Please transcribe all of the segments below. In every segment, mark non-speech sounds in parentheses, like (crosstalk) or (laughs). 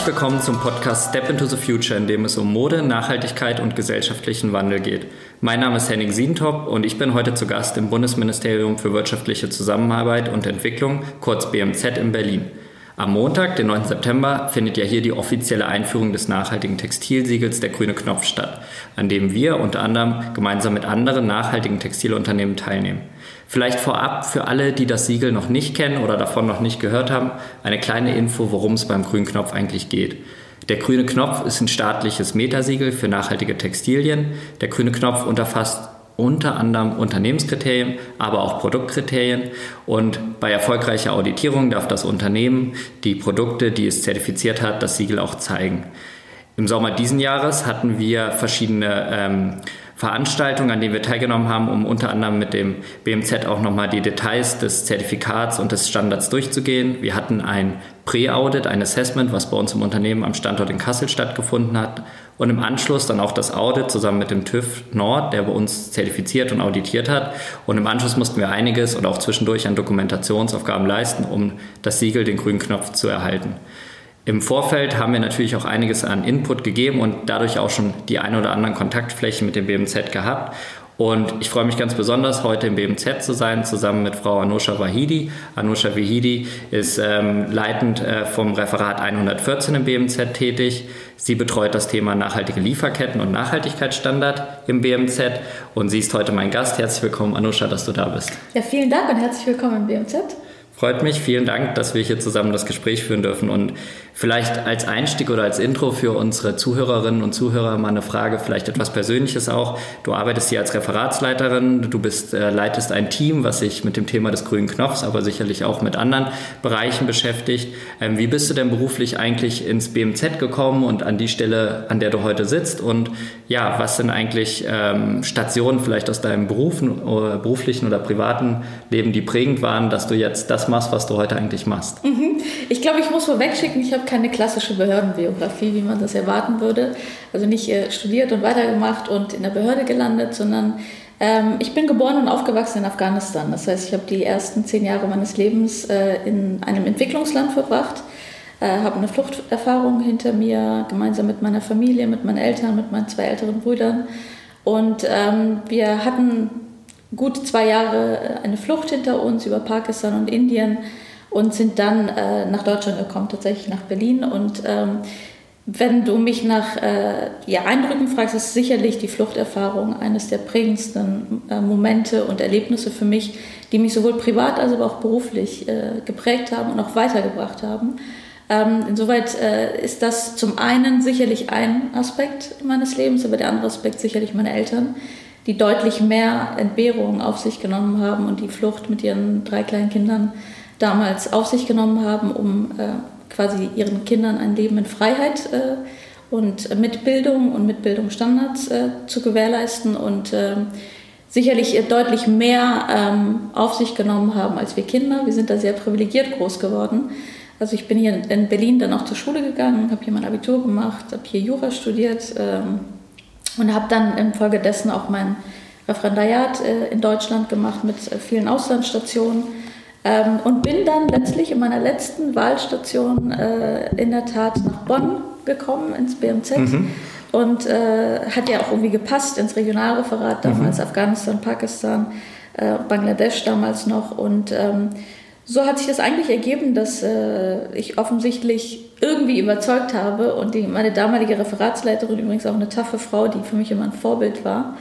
Herzlich willkommen zum Podcast Step into the Future, in dem es um Mode, Nachhaltigkeit und gesellschaftlichen Wandel geht. Mein Name ist Henning Sientop und ich bin heute zu Gast im Bundesministerium für wirtschaftliche Zusammenarbeit und Entwicklung, kurz BMZ in Berlin. Am Montag, den 9. September, findet ja hier die offizielle Einführung des nachhaltigen Textilsiegels der Grüne Knopf statt, an dem wir unter anderem gemeinsam mit anderen nachhaltigen Textilunternehmen teilnehmen. Vielleicht vorab für alle, die das Siegel noch nicht kennen oder davon noch nicht gehört haben, eine kleine Info, worum es beim grünen Knopf eigentlich geht. Der grüne Knopf ist ein staatliches Metasiegel für nachhaltige Textilien. Der grüne Knopf unterfasst unter anderem Unternehmenskriterien, aber auch Produktkriterien. Und bei erfolgreicher Auditierung darf das Unternehmen die Produkte, die es zertifiziert hat, das Siegel auch zeigen. Im Sommer diesen Jahres hatten wir verschiedene ähm, Veranstaltungen, an denen wir teilgenommen haben, um unter anderem mit dem BMZ auch nochmal die Details des Zertifikats und des Standards durchzugehen. Wir hatten ein Pre-Audit, ein Assessment, was bei uns im Unternehmen am Standort in Kassel stattgefunden hat. Und im Anschluss dann auch das Audit zusammen mit dem TÜV Nord, der bei uns zertifiziert und auditiert hat. Und im Anschluss mussten wir einiges oder auch zwischendurch an Dokumentationsaufgaben leisten, um das Siegel, den grünen Knopf zu erhalten. Im Vorfeld haben wir natürlich auch einiges an Input gegeben und dadurch auch schon die ein oder anderen Kontaktflächen mit dem BMZ gehabt. Und ich freue mich ganz besonders, heute im BMZ zu sein, zusammen mit Frau Anusha Wahidi. Anusha Wahidi ist ähm, leitend äh, vom Referat 114 im BMZ tätig. Sie betreut das Thema nachhaltige Lieferketten und Nachhaltigkeitsstandard im BMZ. Und sie ist heute mein Gast. Herzlich willkommen, Anusha, dass du da bist. Ja, vielen Dank und herzlich willkommen im BMZ. Freut mich, vielen Dank, dass wir hier zusammen das Gespräch führen dürfen. Und vielleicht als Einstieg oder als Intro für unsere Zuhörerinnen und Zuhörer mal eine Frage, vielleicht etwas Persönliches auch. Du arbeitest hier als Referatsleiterin, du bist, äh, leitest ein Team, was sich mit dem Thema des grünen Knopfs, aber sicherlich auch mit anderen Bereichen beschäftigt. Ähm, wie bist du denn beruflich eigentlich ins BMZ gekommen und an die Stelle, an der du heute sitzt? Und ja, was sind eigentlich ähm, Stationen vielleicht aus deinem Berufen, oder beruflichen oder privaten Leben, die prägend waren, dass du jetzt das machst, was du heute eigentlich machst. Mhm. Ich glaube, ich muss vorwegschicken, ich habe keine klassische Behördenbiografie, wie man das erwarten würde. Also nicht äh, studiert und weitergemacht und in der Behörde gelandet, sondern ähm, ich bin geboren und aufgewachsen in Afghanistan. Das heißt, ich habe die ersten zehn Jahre meines Lebens äh, in einem Entwicklungsland verbracht, äh, habe eine Fluchterfahrung hinter mir, gemeinsam mit meiner Familie, mit meinen Eltern, mit meinen zwei älteren Brüdern. Und ähm, wir hatten gut zwei Jahre äh, eine Flucht hinter uns über Pakistan und Indien und sind dann äh, nach Deutschland gekommen, tatsächlich nach Berlin. Und ähm, wenn du mich nach äh, ja, Eindrücken fragst, ist sicherlich die Fluchterfahrung eines der prägendsten äh, Momente und Erlebnisse für mich, die mich sowohl privat als auch beruflich äh, geprägt haben und auch weitergebracht haben. Ähm, insoweit äh, ist das zum einen sicherlich ein Aspekt meines Lebens, aber der andere Aspekt sicherlich meine Eltern, die deutlich mehr Entbehrungen auf sich genommen haben und die Flucht mit ihren drei kleinen Kindern damals auf sich genommen haben, um äh, quasi ihren Kindern ein Leben in Freiheit äh, und mit Bildung und mit Bildungsstandards äh, zu gewährleisten und ähm, sicherlich deutlich mehr ähm, auf sich genommen haben als wir Kinder. Wir sind da sehr privilegiert groß geworden. Also ich bin hier in Berlin dann auch zur Schule gegangen, habe hier mein Abitur gemacht, habe hier Jura studiert, ähm, und habe dann infolgedessen auch mein Referendariat äh, in Deutschland gemacht mit äh, vielen Auslandsstationen ähm, und bin dann letztlich in meiner letzten Wahlstation äh, in der Tat nach Bonn gekommen, ins BMZ. Mhm. Und äh, hat ja auch irgendwie gepasst ins Regionalreferat, damals mhm. Afghanistan, Pakistan, äh, Bangladesch damals noch. Und ähm, so hat sich das eigentlich ergeben, dass äh, ich offensichtlich irgendwie überzeugt habe und die, meine damalige Referatsleiterin, übrigens auch eine taffe Frau, die für mich immer ein Vorbild war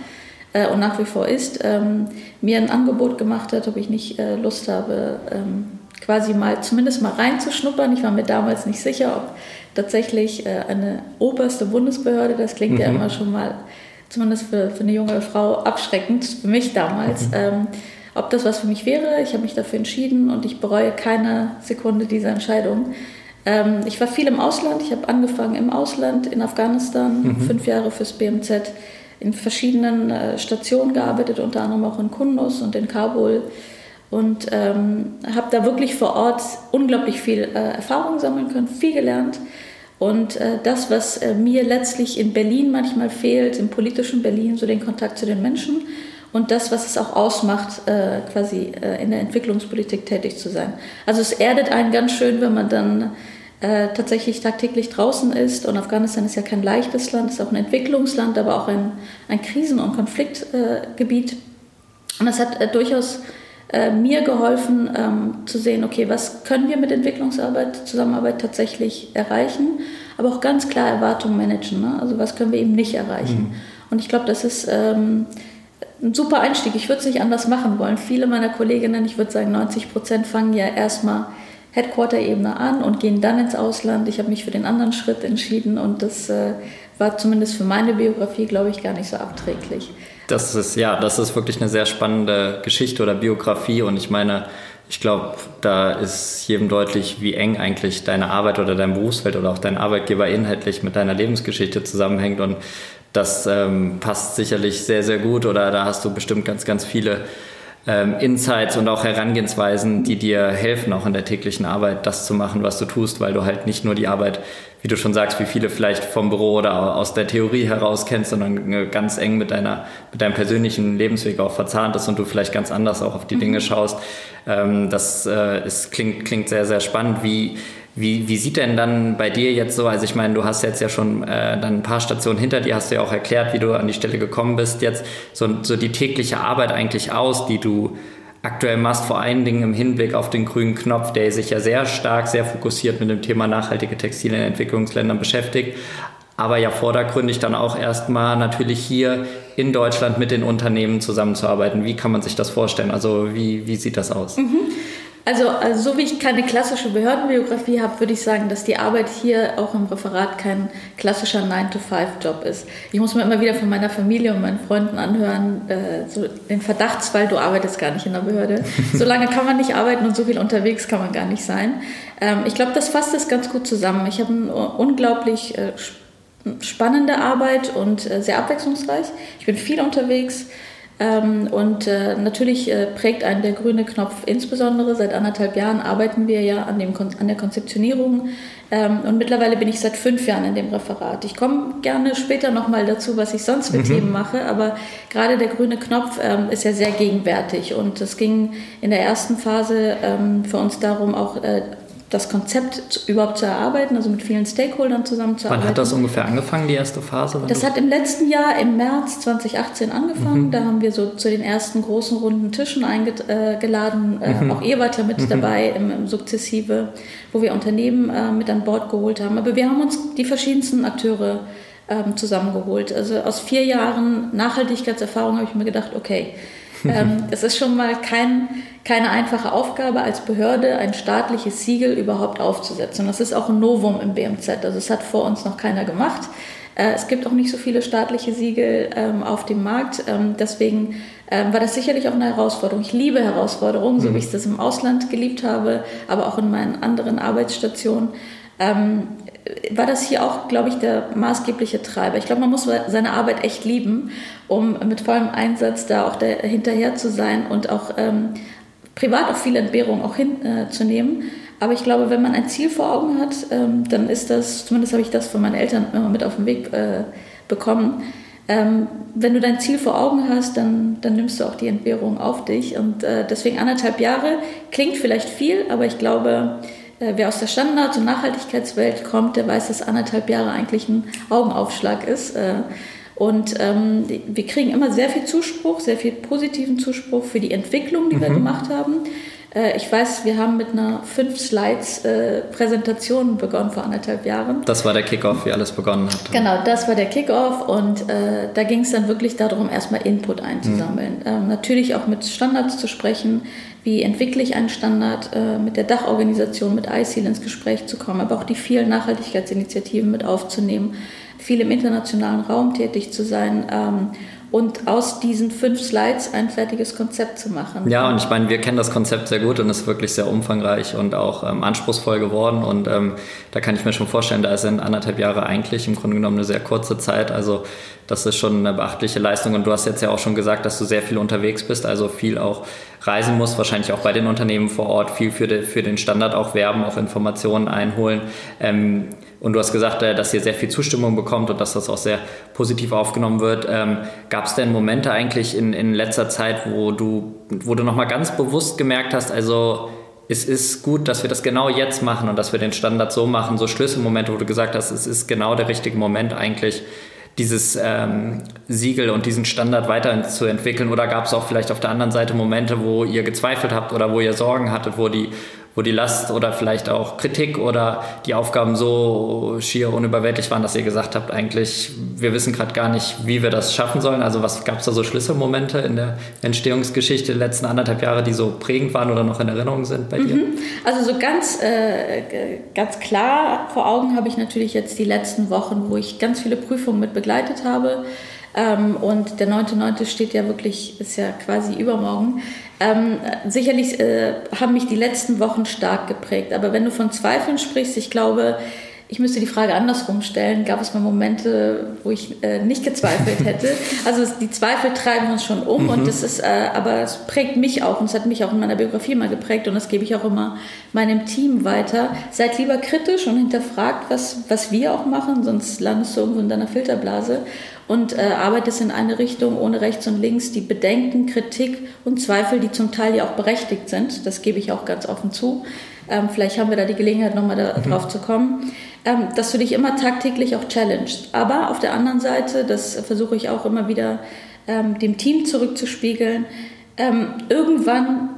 äh, und nach wie vor ist, ähm, mir ein Angebot gemacht hat, ob ich nicht äh, Lust habe, ähm, quasi mal zumindest mal reinzuschnuppern. Ich war mir damals nicht sicher, ob tatsächlich äh, eine oberste Bundesbehörde, das klingt mhm. ja immer schon mal, zumindest für, für, eine junge Frau, abschreckend, für mich damals. Mhm. Ähm, ob das was für mich wäre. Ich habe mich dafür entschieden und ich bereue keine Sekunde dieser Entscheidung. Ähm, ich war viel im Ausland. Ich habe angefangen im Ausland in Afghanistan, mhm. fünf Jahre fürs BMZ, in verschiedenen äh, Stationen gearbeitet, unter anderem auch in Kunduz und in Kabul. Und ähm, habe da wirklich vor Ort unglaublich viel äh, Erfahrung sammeln können, viel gelernt. Und äh, das, was äh, mir letztlich in Berlin manchmal fehlt, im politischen Berlin, so den Kontakt zu den Menschen, und das, was es auch ausmacht, äh, quasi in der Entwicklungspolitik tätig zu sein. Also es erdet einen ganz schön, wenn man dann äh, tatsächlich tagtäglich draußen ist. Und Afghanistan ist ja kein leichtes Land, ist auch ein Entwicklungsland, aber auch ein, ein Krisen- und Konfliktgebiet. und das hat äh, durchaus äh, mir geholfen ähm, zu sehen, okay, was können wir mit Entwicklungsarbeit, Zusammenarbeit tatsächlich erreichen, aber auch ganz klar Erwartungen managen. Ne? Also was können wir eben nicht erreichen. Mhm. Und ich glaube, das ist ähm, ein super Einstieg. Ich würde es nicht anders machen wollen. Viele meiner Kolleginnen, ich würde sagen 90 Prozent, fangen ja erstmal Headquarter-Ebene an und gehen dann ins Ausland. Ich habe mich für den anderen Schritt entschieden und das äh, war zumindest für meine Biografie, glaube ich, gar nicht so abträglich. Das ist, ja, das ist wirklich eine sehr spannende Geschichte oder Biografie und ich meine, ich glaube, da ist jedem deutlich, wie eng eigentlich deine Arbeit oder dein Berufsfeld oder auch dein Arbeitgeber inhaltlich mit deiner Lebensgeschichte zusammenhängt und das ähm, passt sicherlich sehr, sehr gut oder da hast du bestimmt ganz, ganz viele ähm, Insights und auch Herangehensweisen, die dir helfen, auch in der täglichen Arbeit das zu machen, was du tust, weil du halt nicht nur die Arbeit, wie du schon sagst, wie viele vielleicht vom Büro oder aus der Theorie heraus kennst, sondern äh, ganz eng mit, deiner, mit deinem persönlichen Lebensweg auch verzahnt ist und du vielleicht ganz anders auch auf die Dinge mhm. schaust. Ähm, das äh, ist, klingt, klingt sehr, sehr spannend. Wie, wie, wie sieht denn dann bei dir jetzt so, also ich meine, du hast jetzt ja schon äh, dann ein paar Stationen hinter dir, hast du ja auch erklärt, wie du an die Stelle gekommen bist, jetzt so, so die tägliche Arbeit eigentlich aus, die du aktuell machst, vor allen Dingen im Hinblick auf den grünen Knopf, der sich ja sehr stark, sehr fokussiert mit dem Thema nachhaltige Textilien in Entwicklungsländern beschäftigt, aber ja vordergründig dann auch erstmal natürlich hier in Deutschland mit den Unternehmen zusammenzuarbeiten. Wie kann man sich das vorstellen? Also wie, wie sieht das aus? Mhm. Also, also so wie ich keine klassische Behördenbiografie habe, würde ich sagen, dass die Arbeit hier auch im Referat kein klassischer 9-to-5-Job ist. Ich muss mir immer wieder von meiner Familie und meinen Freunden anhören, äh, so den Verdachtsfall, du arbeitest gar nicht in der Behörde. (laughs) So lange kann man nicht arbeiten und so viel unterwegs kann man gar nicht sein. Ähm, ich glaube, das fasst es ganz gut zusammen. Ich habe eine unglaublich äh, spannende Arbeit und äh, sehr abwechslungsreich. Ich bin viel unterwegs. Ähm, und äh, natürlich äh, prägt einen der grüne Knopf insbesondere. Seit anderthalb Jahren arbeiten wir ja an, dem, an der Konzeptionierung. Ähm, und mittlerweile bin ich seit fünf Jahren in dem Referat. Ich komme gerne später nochmal dazu, was ich sonst für mhm. Themen mache. Aber gerade der grüne Knopf ähm, ist ja sehr gegenwärtig. Und es ging in der ersten Phase für uns darum, auch äh, das Konzept überhaupt zu erarbeiten, also mit vielen Stakeholdern zusammenzuarbeiten. Wann hat das ungefähr angefangen, die erste Phase? Das hat im letzten Jahr, im März 2018 angefangen. Mhm. Da haben wir so zu den ersten großen runden Tischen eingeladen. Äh, mhm. Auch ihr wart ja mit mhm. dabei im, im, Sukzessive, wo wir Unternehmen äh, mit an Bord geholt haben. Aber wir haben uns die verschiedensten Akteure ähm, zusammengeholt. Also aus vier Jahren Nachhaltigkeitserfahrung habe ich mir gedacht, okay, ähm, es ist schon mal kein, keine einfache Aufgabe als Behörde, ein staatliches Siegel überhaupt aufzusetzen. Und das ist auch ein Novum im BMZ. Also es hat vor uns noch keiner gemacht. Äh, es gibt auch nicht so viele staatliche Siegel ähm, auf dem Markt. Ähm, deswegen ähm, war das sicherlich auch eine Herausforderung. Ich liebe Herausforderungen, so wie mhm. ich das im Ausland geliebt habe, aber auch in meinen anderen Arbeitsstationen. Ähm, war das hier auch, glaube ich, der maßgebliche Treiber. Ich glaube, man muss seine Arbeit echt lieben, um mit vollem Einsatz da auch hinterher zu sein und auch ähm, privat auch viele Entbehrungen auch hinzunehmen. Äh, Aber ich glaube, wenn man ein Ziel vor Augen hat, ähm, dann ist das, zumindest habe ich das von meinen Eltern immer mit auf den Weg äh, bekommen, ähm, wenn du dein Ziel vor Augen hast, dann, dann nimmst du auch die Entbehrung auf dich. Und äh, deswegen anderthalb Jahre klingt vielleicht viel, aber ich glaube, wer aus der Standard- und Nachhaltigkeitswelt kommt, der weiß, dass anderthalb Jahre eigentlich ein Augenaufschlag ist. Äh, und ähm, wir kriegen immer sehr viel Zuspruch, sehr viel positiven Zuspruch für die Entwicklung, die mhm. wir gemacht haben. Äh, ich weiß, wir haben mit einer fünf Slides äh, Präsentation begonnen vor anderthalb Jahren. Das war der Kickoff, wie alles begonnen hat. Genau, das war der Kickoff und äh, da ging es dann wirklich darum, erstmal Input einzusammeln. Mhm. Ähm, natürlich auch mit Standards zu sprechen, wie entwickle ich einen Standard, äh, mit der Dachorganisation, mit ICIL ins Gespräch zu kommen, aber auch die vielen Nachhaltigkeitsinitiativen mit aufzunehmen, viel im internationalen Raum tätig zu sein. Und aus diesen fünf Slides ein fertiges Konzept zu machen. Ja, und ich meine, wir kennen das Konzept sehr gut und es ist wirklich sehr umfangreich und auch ähm, anspruchsvoll geworden. Und ähm, da kann ich mir schon vorstellen, da in anderthalb Jahre eigentlich im Grunde genommen eine sehr kurze Zeit. Also das ist schon eine beachtliche Leistung. Und du hast jetzt ja auch schon gesagt, dass du sehr viel unterwegs bist, also viel auch reisen musst, wahrscheinlich auch bei den Unternehmen vor Ort, viel für, de, für den Standard auch werben, auch Informationen einholen. Ähm, und du hast gesagt, äh, dass ihr sehr viel Zustimmung bekommt und dass das auch sehr positiv aufgenommen wird. Ähm, Gab es denn Momente eigentlich in, in letzter Zeit, wo du, wo du nochmal ganz bewusst gemerkt hast, also es ist gut, dass wir das genau jetzt machen und dass wir den Standard so machen, so Schlüsselmomente, wo du gesagt hast, es ist genau der richtige Moment eigentlich, dieses ähm, Siegel und diesen Standard weiterzuentwickeln? Oder gab es auch vielleicht auf der anderen Seite Momente, wo ihr gezweifelt habt oder wo ihr Sorgen hattet, wo die wo die Last oder vielleicht auch Kritik oder die Aufgaben so schier unüberwältiglich waren, dass ihr gesagt habt, eigentlich, wir wissen gerade gar nicht, wie wir das schaffen sollen. Also was gab es da so Schlüsselmomente in der Entstehungsgeschichte der letzten anderthalb Jahre, die so prägend waren oder noch in Erinnerung sind bei dir? Mhm. Also so ganz, äh, ganz klar vor Augen habe ich natürlich jetzt die letzten Wochen, wo ich ganz viele Prüfungen mit begleitet habe. Ähm, und der 9.9. steht ja wirklich, ist ja quasi übermorgen. Ähm, sicherlich äh, haben mich die letzten Wochen stark geprägt. Aber wenn du von Zweifeln sprichst, ich glaube, ich müsste die Frage andersrum stellen. Gab es mal Momente, wo ich äh, nicht gezweifelt hätte? (laughs) Also die Zweifel treiben uns schon um mhm. und das ist, äh, aber es prägt mich auch und es hat mich auch in meiner Biografie mal geprägt und das gebe ich auch immer meinem Team weiter. Seid lieber kritisch und hinterfragt, was, was wir auch machen, sonst landest du irgendwo in deiner Filterblase und äh, arbeitest in eine Richtung ohne rechts und links. Die Bedenken, Kritik und Zweifel, die zum Teil ja auch berechtigt sind, das gebe ich auch ganz offen zu. Ähm, vielleicht haben wir da die Gelegenheit, nochmal da, mhm. zu kommen, ähm, dass du dich immer tagtäglich auch challengest. Aber auf der anderen Seite, das versuche ich auch immer wieder ähm, dem Team zurückzuspiegeln, ähm, irgendwann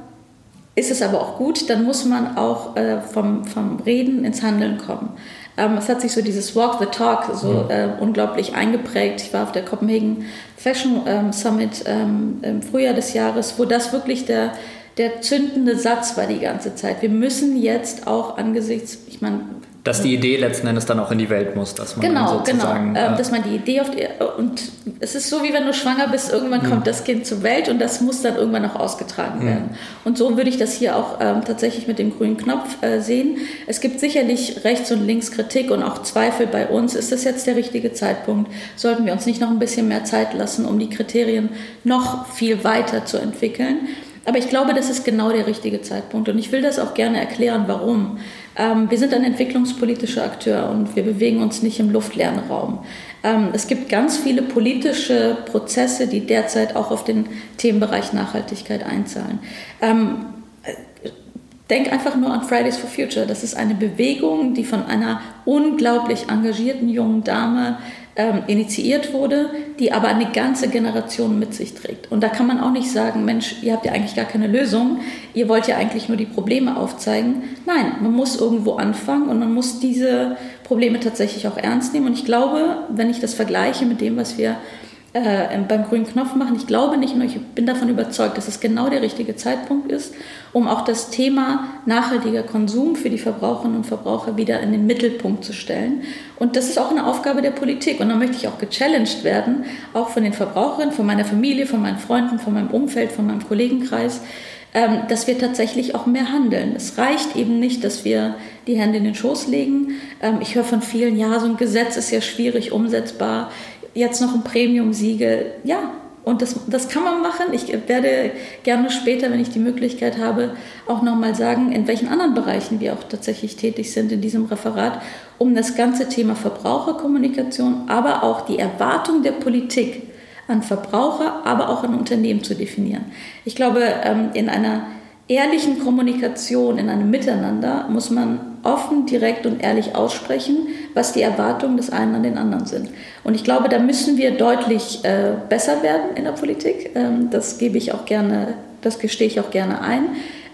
ist es aber auch gut, dann muss man auch äh, vom, vom Reden ins Handeln kommen. Ähm, es hat sich so dieses Walk the Talk so äh, unglaublich eingeprägt. Ich war auf der Copenhagen Fashion ähm, Summit ähm, im Frühjahr des Jahres, wo das wirklich der, der zündende Satz war die ganze Zeit. Wir müssen jetzt auch angesichts, ich meine, dass die Idee letzten Endes dann auch in die Welt muss, dass man genau, sozusagen... Genau, äh, dass man die Idee auf die... Und es ist so, wie wenn du schwanger bist, irgendwann mhm. kommt das Kind zur Welt und das muss dann irgendwann auch ausgetragen mhm. werden. Und so würde ich das hier auch ähm, tatsächlich mit dem grünen Knopf äh, sehen. Es gibt sicherlich rechts und links Kritik und auch Zweifel bei uns. Ist das jetzt der richtige Zeitpunkt? Sollten wir uns nicht noch ein bisschen mehr Zeit lassen, um die Kriterien noch viel weiter zu entwickeln? Aber ich glaube, das ist genau der richtige Zeitpunkt. Und ich will das auch gerne erklären, warum. Ähm, wir sind ein entwicklungspolitischer Akteur und wir bewegen uns nicht im luftleeren Raum. Ähm, es gibt ganz viele politische Prozesse, die derzeit auch auf den Themenbereich Nachhaltigkeit einzahlen. Ähm, Denk einfach nur an Fridays for Future. Das ist eine Bewegung, die von einer unglaublich engagierten jungen Dame ähm, initiiert wurde, die aber eine ganze Generation mit sich trägt. Und da kann man auch nicht sagen, Mensch, ihr habt ja eigentlich gar keine Lösung, ihr wollt ja eigentlich nur die Probleme aufzeigen. Nein, man muss irgendwo anfangen und man muss diese Probleme tatsächlich auch ernst nehmen. Und ich glaube, wenn ich das vergleiche mit dem, was wir äh, beim grünen Knopf machen. Ich glaube nicht nur, ich bin davon überzeugt, dass es genau der richtige Zeitpunkt ist, um auch das Thema nachhaltiger Konsum für die Verbraucherinnen und Verbraucher wieder in den Mittelpunkt zu stellen. Und das ist auch eine Aufgabe der Politik. Und da möchte ich auch gechallenged werden, auch von den Verbraucherinnen, von meiner Familie, von meinen Freunden, von meinem Umfeld, von meinem Kollegenkreis, ähm, dass wir tatsächlich auch mehr handeln. Es reicht eben nicht, dass wir die Hände in den Schoß legen. Ähm, ich höre von vielen, ja, so ein Gesetz ist ja schwierig umsetzbar jetzt noch ein Premium-Siegel. Ja, und das, das kann man machen. Ich werde gerne später, wenn ich die Möglichkeit habe, auch nochmal sagen, in welchen anderen Bereichen wir auch tatsächlich tätig sind in diesem Referat, um das ganze Thema Verbraucherkommunikation, aber auch die Erwartung der Politik an Verbraucher, aber auch an Unternehmen zu definieren. Ich glaube, ähm, in einer ehrlichen Kommunikation, in einem Miteinander muss man offen, direkt und ehrlich aussprechen, was die Erwartungen des einen an den anderen sind. Und ich glaube, da müssen wir deutlich äh, besser werden in der Politik. Ähm, das gebe ich auch gerne, das gestehe ich auch gerne ein.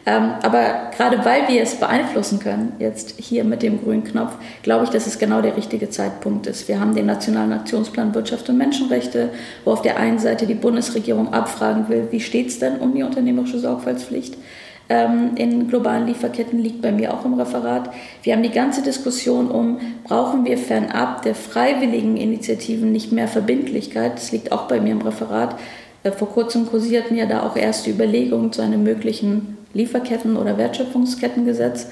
Ähm, aber gerade weil wir es beeinflussen können, jetzt hier mit dem grünen Knopf, glaube ich, dass es genau der richtige Zeitpunkt ist. Wir haben den Nationalen Aktionsplan Wirtschaft und Menschenrechte, wo auf der einen Seite die Bundesregierung abfragen will, wie steht es denn um die unternehmerische Sorgfaltspflicht? Ähm, in globalen Lieferketten liegt bei mir auch im Referat. Wir haben die ganze Diskussion um, brauchen wir fernab der freiwilligen Initiativen nicht mehr Verbindlichkeit? Das liegt auch bei mir im Referat. Äh, vor kurzem kursierten ja da auch erste Überlegungen zu einem möglichen Lieferketten- oder Wertschöpfungskettengesetz.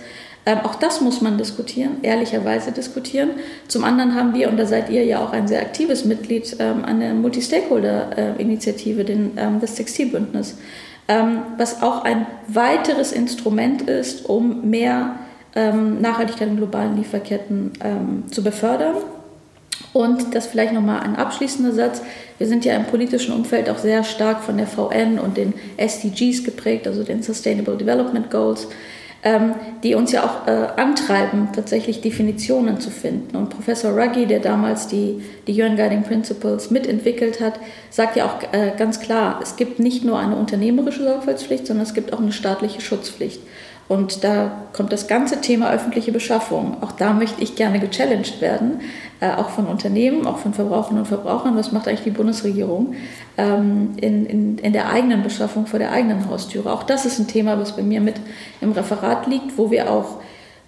Ähm, auch das muss man diskutieren, ehrlicherweise diskutieren. Zum anderen haben wir, und da seid ihr ja auch ein sehr aktives Mitglied, ähm, eine Multi-Stakeholder-Initiative, ähm, das Textilbündnis. Ähm, was auch ein weiteres Instrument ist, um mehr ähm, Nachhaltigkeit in globalen Lieferketten ähm, zu befördern. Und das vielleicht nochmal ein abschließender Satz. Wir sind ja im politischen Umfeld auch sehr stark von der VN und den SDGs geprägt, also den Sustainable Development Goals. Ähm, die uns ja auch äh, antreiben, tatsächlich Definitionen zu finden. Und Professor Ruggie, der damals die, die UN Guiding Principles mitentwickelt hat, sagt ja auch äh, ganz klar, es gibt nicht nur eine unternehmerische Sorgfaltspflicht, sondern es gibt auch eine staatliche Schutzpflicht. Und da kommt das ganze Thema öffentliche Beschaffung. Auch da möchte ich gerne gechallenged werden, äh, auch von Unternehmen, auch von Verbraucherinnen und Verbrauchern. Was macht eigentlich die Bundesregierung ähm, in, in, in der eigenen Beschaffung vor der eigenen Haustüre? Auch das ist ein Thema, was bei mir mit im Referat liegt, wo wir auch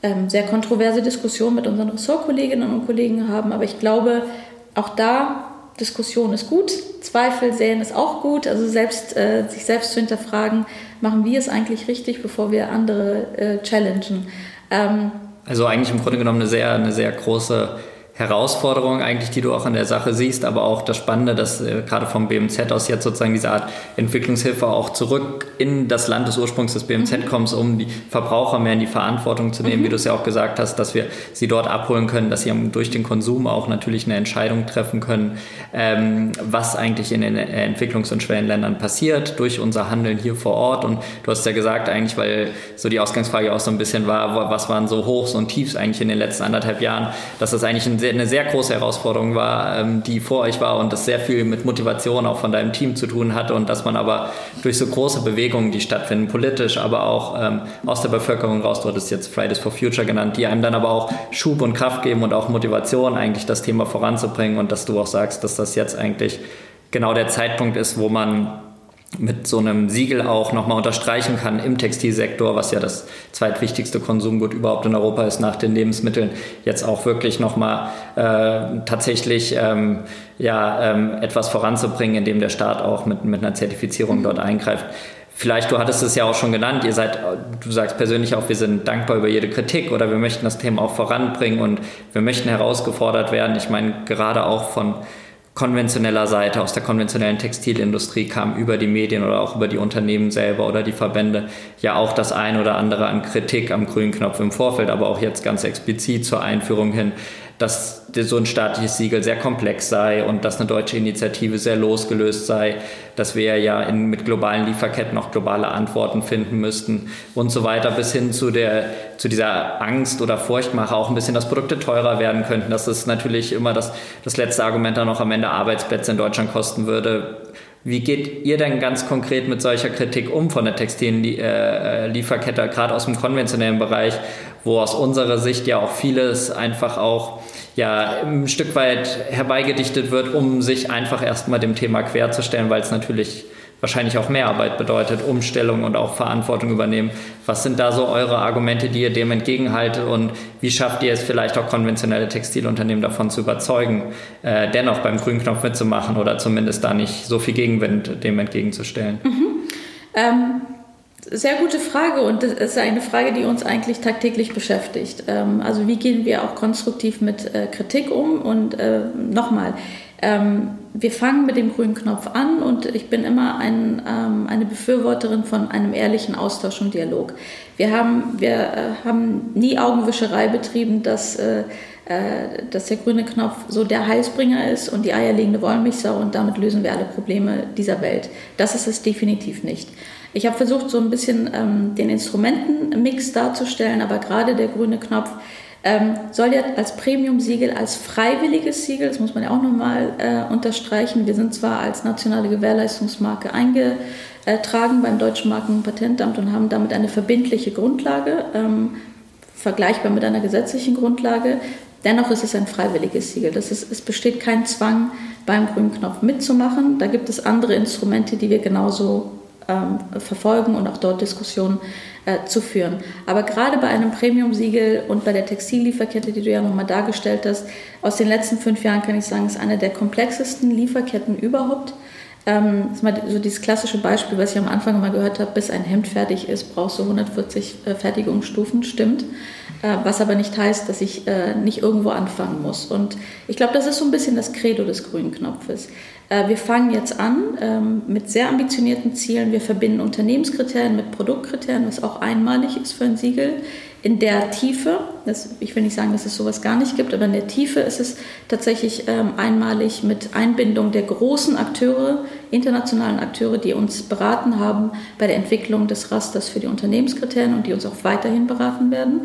ähm, sehr kontroverse Diskussionen mit unseren Ressortkolleginnen und Kollegen haben. Aber ich glaube, auch da Diskussion ist gut, Zweifel säen ist auch gut. Also selbst, äh, sich selbst zu hinterfragen, machen wir es eigentlich richtig, bevor wir andere äh, challengen. Ähm, also eigentlich im Grunde genommen eine sehr, eine sehr große Herausforderung eigentlich, die du auch in der Sache siehst, aber auch das Spannende, dass äh, gerade vom BMZ aus jetzt sozusagen diese Art Entwicklungshilfe auch zurück in das Land des Ursprungs des BMZ mhm. kommt, um die Verbraucher mehr in die Verantwortung zu nehmen, mhm. wie du es ja auch gesagt hast, dass wir sie dort abholen können, dass sie durch den Konsum auch natürlich eine Entscheidung treffen können, ähm, was eigentlich in den Entwicklungs- und Schwellenländern passiert durch unser Handeln hier vor Ort. Und du hast ja gesagt eigentlich, weil so die Ausgangsfrage auch so ein bisschen war, was waren so Hochs und Tiefs eigentlich in den letzten anderthalb Jahren, dass das eigentlich ein sehr eine sehr große Herausforderung war, ähm, die vor euch war und das sehr viel mit Motivation auch von deinem Team zu tun hatte und dass man aber durch so große Bewegungen, die stattfinden, politisch, aber auch ähm, aus der Bevölkerung raus, du hattest jetzt Fridays for Future genannt, die einem dann aber auch Schub und Kraft geben und auch Motivation, eigentlich das Thema voranzubringen und dass du auch sagst, dass das jetzt eigentlich genau der Zeitpunkt ist, wo man mit so einem Siegel auch nochmal unterstreichen kann im Textilsektor, was ja das zweitwichtigste Konsumgut überhaupt in Europa ist nach den Lebensmitteln, jetzt auch wirklich nochmal äh, tatsächlich ähm, ja, ähm, etwas voranzubringen, indem der Staat auch mit, mit einer Zertifizierung dort eingreift. Vielleicht, du hattest es ja auch schon genannt, ihr seid, du sagst persönlich auch, wir sind dankbar über jede Kritik oder wir möchten das Thema auch voranbringen und wir möchten herausgefordert werden. Ich meine, gerade auch von konventioneller Seite, aus der konventionellen Textilindustrie kam über die Medien oder auch über die Unternehmen selber oder die Verbände ja auch das ein oder andere an Kritik am grünen Knopf im Vorfeld, aber auch jetzt ganz explizit zur Einführung hin dass so ein staatliches Siegel sehr komplex sei und dass eine deutsche Initiative sehr losgelöst sei, dass wir ja in, mit globalen Lieferketten auch globale Antworten finden müssten und so weiter, bis hin zu, der, zu dieser Angst oder Furchtmache auch ein bisschen, dass Produkte teurer werden könnten. Das ist natürlich immer das, das letzte Argument dann noch am Ende Arbeitsplätze in Deutschland kosten würde. Wie geht ihr denn ganz konkret mit solcher Kritik um von der Textillieferkette, äh, gerade aus dem konventionellen Bereich, wo aus unserer Sicht ja auch vieles einfach auch ja, ein Stück weit herbeigedichtet wird, um sich einfach erstmal dem Thema querzustellen, weil es natürlich wahrscheinlich auch mehr Arbeit bedeutet, Umstellung und auch Verantwortung übernehmen. Was sind da so eure Argumente, die ihr dem entgegenhaltet und wie schafft ihr es vielleicht auch konventionelle Textilunternehmen davon zu überzeugen, äh, dennoch beim Grünknopf mitzumachen oder zumindest da nicht so viel Gegenwind dem entgegenzustellen? Mhm. Ähm sehr gute Frage und das ist eine Frage, die uns eigentlich tagtäglich beschäftigt. Ähm, also wie gehen wir auch konstruktiv mit äh, Kritik um? Und äh, nochmal, ähm, wir fangen mit dem grünen Knopf an und ich bin immer ein, ähm, eine Befürworterin von einem ehrlichen Austausch und Dialog. Wir haben, wir, äh, haben nie Augenwischerei betrieben, dass, dass der grüne Knopf so der Heilsbringer ist und die eierlegende Wollmilchsau und damit lösen wir alle Probleme dieser Welt. Das ist es definitiv nicht. Ich habe versucht, so ein bisschen ähm, den Instrumentenmix darzustellen, aber gerade der grüne Knopf ähm, soll ja als Premium-Siegel, als freiwilliges Siegel, das muss man ja auch nochmal äh, unterstreichen. Wir sind zwar als nationale Gewährleistungsmarke eingetragen beim Deutschen Marken- und Patentamt und haben damit eine verbindliche Grundlage, ähm, vergleichbar mit einer gesetzlichen Grundlage. Dennoch ist es ein freiwilliges Siegel. Das ist, es besteht kein Zwang, beim grünen Knopf mitzumachen. Da gibt es andere Instrumente, die wir genauso ähm, verfolgen und auch dort Diskussionen äh, zu führen. Aber gerade bei einem Premium-Siegel und bei der Textillieferkette, die du ja nochmal dargestellt hast, aus den letzten fünf Jahren kann ich sagen, ist eine der komplexesten Lieferketten überhaupt. Ähm, ist mal so dieses klassische Beispiel, was ich am Anfang mal gehört habe, bis ein Hemd fertig ist, brauchst du 140 äh, Fertigungsstufen, stimmt. Äh, was aber nicht heißt, dass ich äh, nicht irgendwo anfangen muss. Und ich glaube, das ist so ein bisschen das Credo des grünen Knopfes. Äh, wir fangen jetzt an ähm, mit sehr ambitionierten Zielen. Wir verbinden Unternehmenskriterien mit Produktkriterien, was auch einmalig ist für ein Siegel. In der Tiefe, das, ich will nicht sagen, dass es sowas gar nicht gibt, aber in der Tiefe ist es tatsächlich ähm, einmalig mit Einbindung der großen Akteure internationalen Akteure, die uns beraten haben bei der Entwicklung des Rasters für die Unternehmenskriterien und die uns auch weiterhin beraten werden.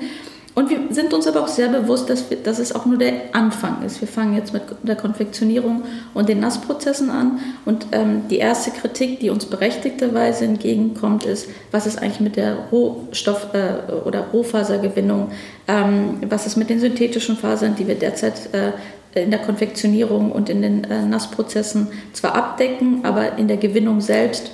Und wir sind uns aber auch sehr bewusst, dass, wir, dass es auch nur der Anfang ist. Wir fangen jetzt mit der Konfektionierung und den Nassprozessen an. Und ähm, die erste Kritik, die uns berechtigterweise entgegenkommt, ist, was ist eigentlich mit der Rohstoff- äh, oder Rohfasergewinnung, ähm, was ist mit den synthetischen Fasern, die wir derzeit äh, in der Konfektionierung und in den äh, Nassprozessen zwar abdecken, aber in der Gewinnung selbst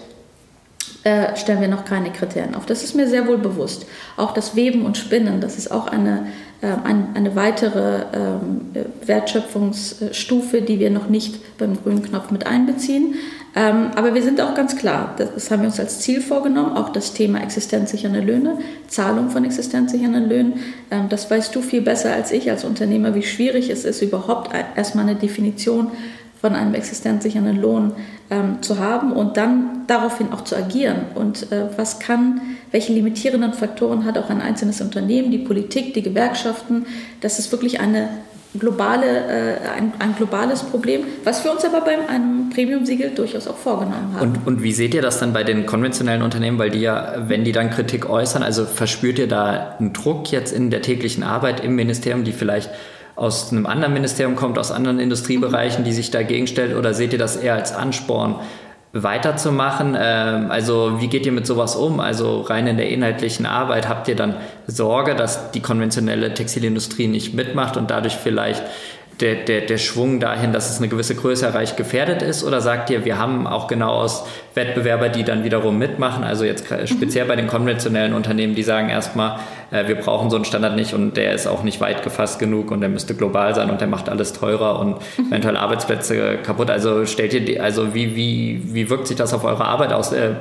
äh, stellen wir noch keine Kriterien auf. Das ist mir sehr wohl bewusst. Auch das Weben und Spinnen, das ist auch eine, äh, ein, eine weitere äh, Wertschöpfungsstufe, die wir noch nicht beim grünen Knopf mit einbeziehen. Ähm, aber wir sind auch ganz klar, das, das, haben wir uns als Ziel vorgenommen, auch das Thema existenzsichernde Löhne, Zahlung von existenzsichernden Löhnen. Ähm, das weißt du viel besser als ich als Unternehmer, wie schwierig es ist, überhaupt erstmal eine Definition von einem existenzsichernden Lohn ähm, zu haben und dann daraufhin auch zu agieren. Und äh, was kann, welche limitierenden Faktoren hat auch ein einzelnes Unternehmen, die Politik, die Gewerkschaften? Das ist wirklich eine globale, äh, ein, ein, globales Problem, was wir uns aber bei einem Premium-Siegel durchaus auch vorgenommen haben. Und, und, wie seht ihr das dann bei den konventionellen Unternehmen? Weil die ja, wenn die dann Kritik äußern, also verspürt ihr da einen Druck jetzt in der täglichen Arbeit im Ministerium, die vielleicht aus einem anderen Ministerium kommt, aus anderen Industriebereichen, die sich dagegen stellt? Oder seht ihr das eher als Ansporn, weiterzumachen? Ähm, also wie geht ihr mit sowas um? Also rein in der inhaltlichen Arbeit habt ihr dann Sorge, dass die konventionelle Textilindustrie nicht mitmacht und dadurch vielleicht der, der, der Schwung dahin, dass es eine gewisse Größe erreicht, gefährdet ist? Oder sagt ihr, wir haben auch genau aus Wettbewerber, die dann wiederum mitmachen, also jetzt speziell bei den konventionellen Unternehmen, die sagen erstmal, äh, wir brauchen so einen Standard nicht und der ist auch nicht weit gefasst genug und der müsste global sein und der macht alles teurer und mhm. eventuell Arbeitsplätze kaputt. Also stellt ihr, die, also wie, wie, wie wirkt sich das auf eure Arbeit aus? Äh,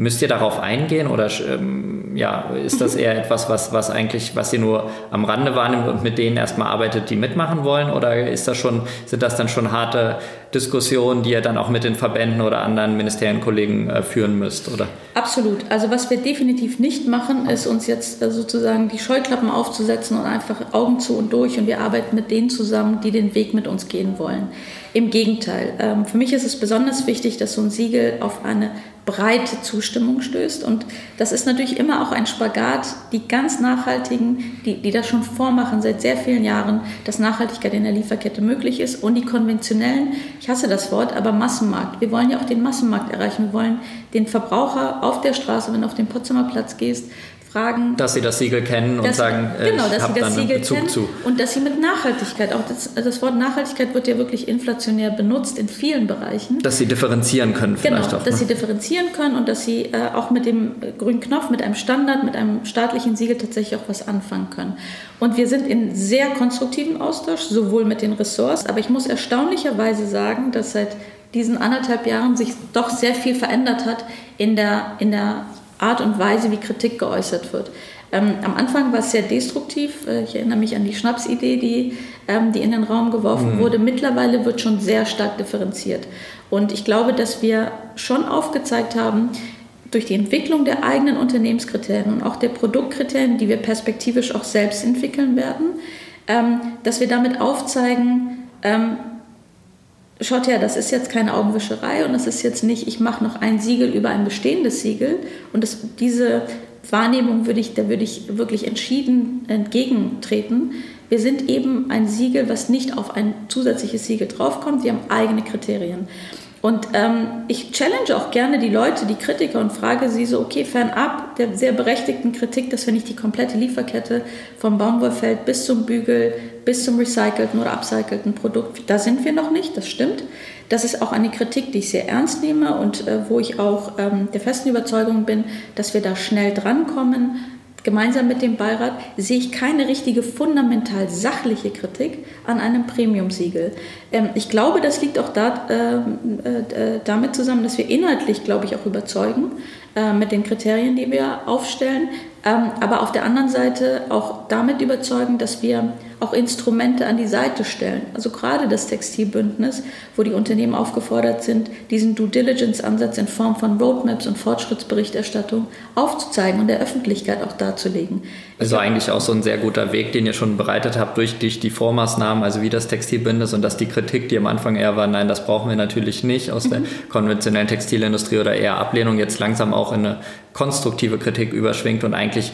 Müsst ihr darauf eingehen oder ähm, ja, ist das eher etwas, was, was eigentlich, was ihr nur am Rande wahrnimmt und mit denen erstmal arbeitet, die mitmachen wollen? Oder ist das schon, sind das dann schon harte Diskussionen, die ihr dann auch mit den Verbänden oder anderen Ministerienkollegen äh, führen müsst? Oder? Absolut. Also was wir definitiv nicht machen, ist uns jetzt äh, sozusagen die Scheuklappen aufzusetzen und einfach Augen zu und durch und wir arbeiten mit denen zusammen, die den Weg mit uns gehen wollen. Im Gegenteil. Ähm, für mich ist es besonders wichtig, dass so ein Siegel auf eine breite Zustimmung stößt. Und das ist natürlich immer auch ein Spagat, die ganz nachhaltigen, die, die das schon vormachen seit sehr vielen Jahren, dass Nachhaltigkeit in der Lieferkette möglich ist und die konventionellen, ich hasse das Wort, aber Massenmarkt. Wir wollen ja auch den Massenmarkt erreichen. Wir wollen den Verbraucher auf der Straße, wenn du auf den Potsdamer Platz gehst, fragen. Dass sie das Siegel kennen und sagen, äh, genau, dass sie das Siegel Bezug kennen zu. Und dass sie mit Nachhaltigkeit, auch das, das, Wort Nachhaltigkeit wird ja wirklich inflationär benutzt in vielen Bereichen. Dass sie differenzieren können genau, vielleicht auch. Dass ne? sie differenzieren können und dass sie äh, auch mit dem grünen Knopf, mit einem Standard, mit einem staatlichen Siegel tatsächlich auch was anfangen können. Und wir sind in sehr konstruktivem Austausch, sowohl mit den Ressorts, aber ich muss erstaunlicherweise sagen, dass seit diesen anderthalb Jahren sich doch sehr viel verändert hat in der, in der Art und Weise, wie Kritik geäußert wird. Ähm, am Anfang war es sehr destruktiv. Äh, ich erinnere mich an die Schnapsidee, die, ähm, die in den Raum geworfen mhm. wurde. Mittlerweile wird schon sehr stark differenziert. Und ich glaube, dass wir schon aufgezeigt haben, durch die Entwicklung der eigenen Unternehmenskriterien und auch der Produktkriterien, die wir perspektivisch auch selbst entwickeln werden, ähm, dass wir damit aufzeigen, ähm, schaut her, das ist jetzt keine Augenwischerei und das ist jetzt nicht, ich mache noch ein Siegel über ein bestehendes Siegel. Und das, diese Wahrnehmung würde ich, da würde ich wirklich entschieden entgegentreten. Wir sind eben ein Siegel, was nicht auf ein zusätzliches Siegel draufkommt. Wir haben eigene Kriterien. Und ähm, ich challenge auch gerne die Leute, die Kritiker und frage sie so, okay, fernab der sehr berechtigten Kritik, dass wir nicht die komplette Lieferkette vom Baumwollfeld bis zum Bügel, bis zum recycelten oder upcycelten Produkt, da sind wir noch nicht, das stimmt. Das ist auch eine Kritik, die ich sehr ernst nehme und äh, wo ich auch ähm, der festen Überzeugung bin, dass wir da schnell drankommen, gemeinsam mit dem Beirat sehe ich keine richtige fundamental sachliche Kritik an einem Premium-Siegel. Ähm, ich glaube, das liegt auch da, äh, äh, damit zusammen, dass wir inhaltlich, glaube ich, auch überzeugen äh, mit den Kriterien, die wir aufstellen. Ähm, aber auf der anderen Seite auch damit überzeugen, dass wir auch Instrumente an die Seite stellen. Also gerade das Textilbündnis, wo die Unternehmen aufgefordert sind, diesen Due Diligence-Ansatz in Form von Roadmaps und Fortschrittsberichterstattung aufzuzeigen und der Öffentlichkeit auch darzulegen. Also eigentlich auch so ein sehr guter Weg, den ihr schon bereitet habt durch, durch die Vormaßnahmen, also wie das Textilbündnis und dass die Kritik, die am Anfang eher war, nein, das brauchen wir natürlich nicht aus mhm. der konventionellen Textilindustrie oder eher Ablehnung, jetzt langsam auch in eine konstruktive Kritik überschwingt und eigentlich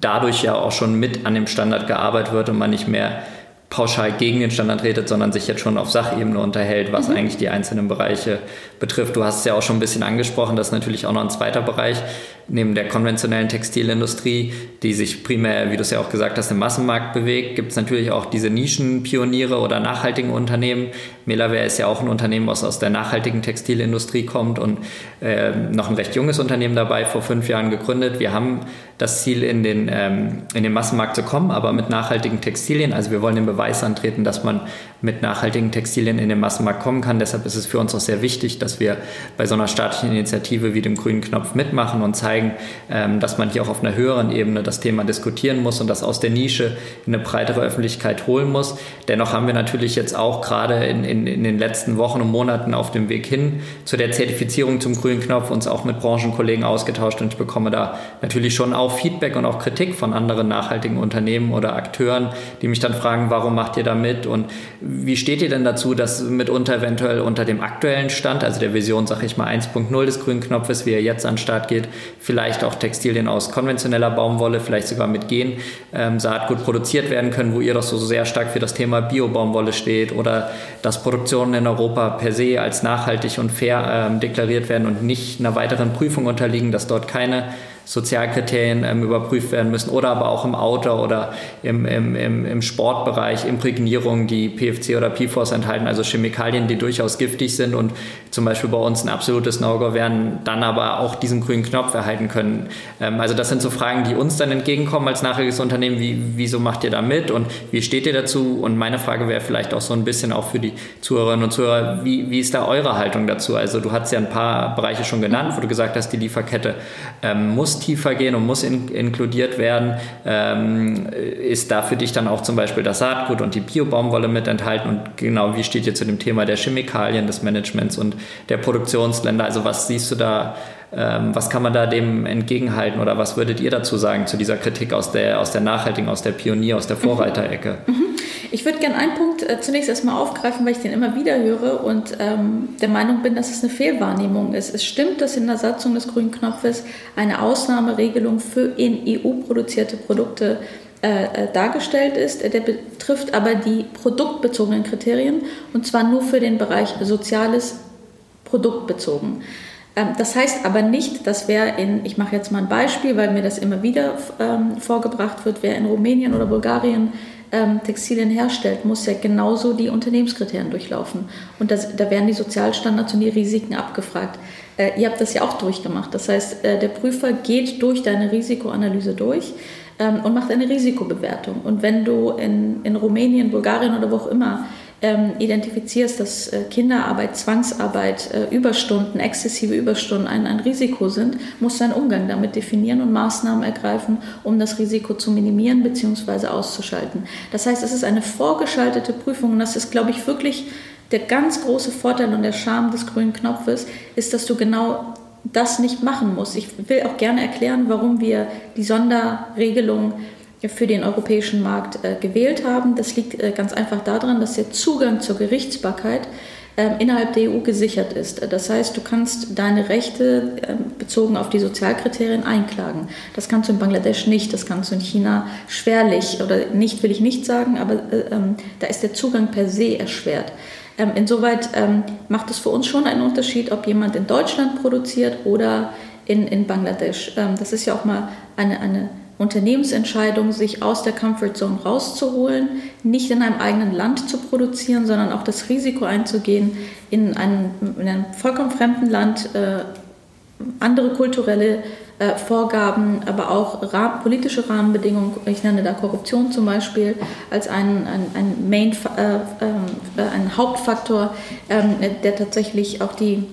dadurch ja auch schon mit an dem Standard gearbeitet wird und man nicht mehr pauschal gegen den Standard redet, sondern sich jetzt schon auf Sachebene unterhält, was mhm. eigentlich die einzelnen Bereiche betrifft. Du hast es ja auch schon ein bisschen angesprochen, das ist natürlich auch noch ein zweiter Bereich, neben der konventionellen Textilindustrie, die sich primär, wie du es ja auch gesagt hast, im Massenmarkt bewegt, gibt es natürlich auch diese Nischenpioniere oder nachhaltigen Unternehmen. Melaware ist ja auch ein Unternehmen, was aus der nachhaltigen Textilindustrie kommt und äh, noch ein recht junges Unternehmen dabei, vor fünf Jahren gegründet. Wir haben das Ziel, in den, ähm, in den Massenmarkt zu kommen, aber mit nachhaltigen Textilien. Also wir wollen den Beweis antreten, dass man mit nachhaltigen Textilien in den Massenmarkt kommen kann. Deshalb ist es für uns auch sehr wichtig, dass wir bei so einer staatlichen Initiative wie dem grünen Knopf mitmachen und zeigen, ähm, dass man hier auch auf einer höheren Ebene das Thema diskutieren muss und das aus der Nische in eine breitere Öffentlichkeit holen muss. Dennoch haben wir natürlich jetzt auch gerade in, in, in den letzten Wochen und Monaten auf dem Weg hin zu der Zertifizierung zum grünen Knopf uns auch mit Branchenkollegen ausgetauscht und ich bekomme da natürlich schon auch Feedback und auch Kritik von anderen nachhaltigen Unternehmen oder Akteuren, die mich dann fragen, warum macht ihr da mit und wie steht ihr denn dazu, dass mitunter eventuell unter dem aktuellen Stand, also der Vision, sag ich mal, 1.0 des grünen Knopfes, wie er jetzt an den Start geht, vielleicht auch Textilien aus konventioneller Baumwolle, vielleicht sogar mit Gen, ähm, Saatgut produziert werden können, wo ihr doch so sehr stark für das Thema Bio-Baumwolle steht oder dass Produktionen in Europa per se als nachhaltig und fair ähm, deklariert werden und nicht einer weiteren Prüfung unterliegen, dass dort keine Sozialkriterien ähm, überprüft werden müssen oder aber auch im Auto oder im, im, im, im Sportbereich Imprägnierungen, die PFC oder PFOS enthalten, also Chemikalien, die durchaus giftig sind und zum Beispiel bei uns ein absolutes No-Go wären, dann aber auch diesen grünen Knopf erhalten können. Ähm, also das sind so Fragen, die uns dann entgegenkommen als nachhaltiges Unternehmen. Wie, wieso macht ihr da mit und wie steht ihr dazu? Und meine Frage wäre vielleicht auch so ein bisschen auch für die Zuhörerinnen und Zuhörer, wie, wie ist da eure Haltung dazu? Also du hast ja ein paar Bereiche schon genannt, wo du gesagt hast, die Lieferkette ähm, muss muss tiefer gehen und muss in, inkludiert werden, ähm, ist da für dich dann auch zum Beispiel das Saatgut und die Biobaumwolle mit enthalten und genau wie steht ihr zu dem Thema der Chemikalien, des Managements und der Produktionsländer? Also was siehst du da ähm, was kann man da dem entgegenhalten oder was würdet ihr dazu sagen zu dieser Kritik aus der, aus der nachhaltigen, aus der Pionier, aus der Vorreiterecke? Mhm. Ich würde gerne einen Punkt äh, zunächst erstmal aufgreifen, weil ich den immer wieder höre und ähm, der Meinung bin, dass es eine Fehlwahrnehmung ist. Es stimmt, dass in der Satzung des grünen Knopfes eine Ausnahmeregelung für in EU produzierte Produkte äh, äh, dargestellt ist. Der betrifft aber die produktbezogenen Kriterien und zwar nur für den Bereich Soziales produktbezogen. Ähm, das heißt aber nicht, dass wer in, ich mache jetzt mal ein Beispiel, weil mir das immer wieder ähm, vorgebracht wird, wer in Rumänien oder Bulgarien ähm, Textilien herstellt, muss ja genauso die Unternehmenskriterien durchlaufen. Und das, da werden die Sozialstandards und die Risiken abgefragt. Äh, ihr habt das ja auch durchgemacht. Das heißt, äh, der Prüfer geht durch deine Risikoanalyse durch ähm, und macht eine Risikobewertung. Und wenn du in, in Rumänien, Bulgarien oder wo auch immer ähm, identifizierst, dass äh, Kinderarbeit, Zwangsarbeit, äh, Überstunden, exzessive Überstunden ein, ein Risiko sind, musst du einen Umgang damit definieren und Maßnahmen ergreifen, um das Risiko zu minimieren bzw. auszuschalten. Das heißt, es ist eine vorgeschaltete Prüfung und das ist, glaube ich, wirklich der ganz große Vorteil und der Charme des grünen Knopfes, ist, dass du genau das nicht machen musst. Ich will auch gerne erklären, warum wir die Sonderregelung für den europäischen Markt äh, gewählt haben. Das liegt äh, ganz einfach daran, dass der Zugang zur Gerichtsbarkeit ähm, innerhalb der EU gesichert ist. Das heißt, du kannst deine Rechte ähm, bezogen auf die Sozialkriterien einklagen. Das kannst du in Bangladesch nicht, das kannst du in China schwerlich oder nicht will ich nicht sagen, aber äh, ähm, da ist der Zugang per se erschwert. insoweit macht es für uns schon einen Unterschied, ob jemand in Deutschland produziert oder in, in Bangladesch. das ist ja auch mal eine, eine Unternehmensentscheidung, sich aus der Comfortzone rauszuholen, nicht in einem eigenen Land zu produzieren, sondern auch das Risiko einzugehen, in einem, in einem vollkommen fremden Land äh, andere kulturelle äh, Vorgaben, aber auch rah politische Rahmenbedingungen, ich nenne da Korruption zum Beispiel als einen ein, Main, äh, äh, ein Hauptfaktor, ähm, der tatsächlich auch die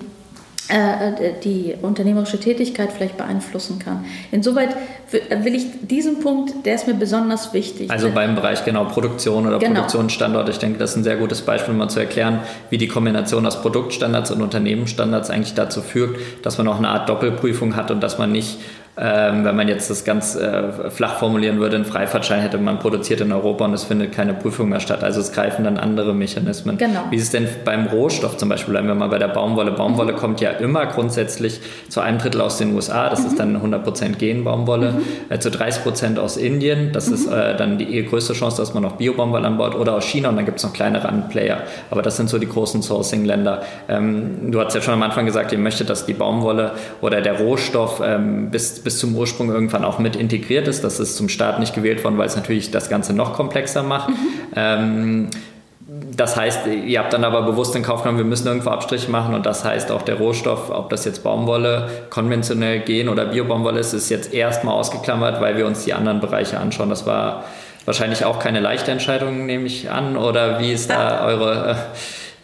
die unternehmerische Tätigkeit vielleicht beeinflussen kann. Insoweit will ich diesen Punkt, der ist mir besonders wichtig. Also beim Bereich genau Produktion oder genau. Produktionsstandort, ich denke, das ist ein sehr gutes Beispiel, um mal zu erklären, wie die Kombination aus Produktstandards und Unternehmensstandards eigentlich dazu führt, dass man auch eine Art Doppelprüfung hat und dass man nicht ähm, wenn man jetzt das ganz äh, flach formulieren würde, einen Freifahrtschein hätte man produziert in Europa und es findet keine Prüfung mehr statt. Also es greifen dann andere Mechanismen. Genau. Wie ist es denn beim Rohstoff zum Beispiel? Bleiben wir mal bei der Baumwolle. Baumwolle mhm. kommt ja immer grundsätzlich zu einem Drittel aus den USA, das mhm. ist dann 100% Gen-Baumwolle, mhm. äh, zu 30% aus Indien, das ist mhm. äh, dann die größte Chance, dass man noch Bio-Baumwolle anbaut, oder aus China und dann gibt es noch kleinere Player. Aber das sind so die großen Sourcing-Länder. Ähm, du hast ja schon am Anfang gesagt, ihr möchtet, dass die Baumwolle oder der Rohstoff ähm, bis bis zum Ursprung irgendwann auch mit integriert ist. Das ist zum Start nicht gewählt worden, weil es natürlich das Ganze noch komplexer macht. Mhm. Ähm, das heißt, ihr habt dann aber bewusst in Kauf genommen, wir müssen irgendwo Abstriche machen und das heißt auch der Rohstoff, ob das jetzt Baumwolle, konventionell gehen oder Biobaumwolle ist, ist jetzt erstmal ausgeklammert, weil wir uns die anderen Bereiche anschauen. Das war wahrscheinlich auch keine leichte Entscheidung, nehme ich an, oder wie ist da eure... Äh,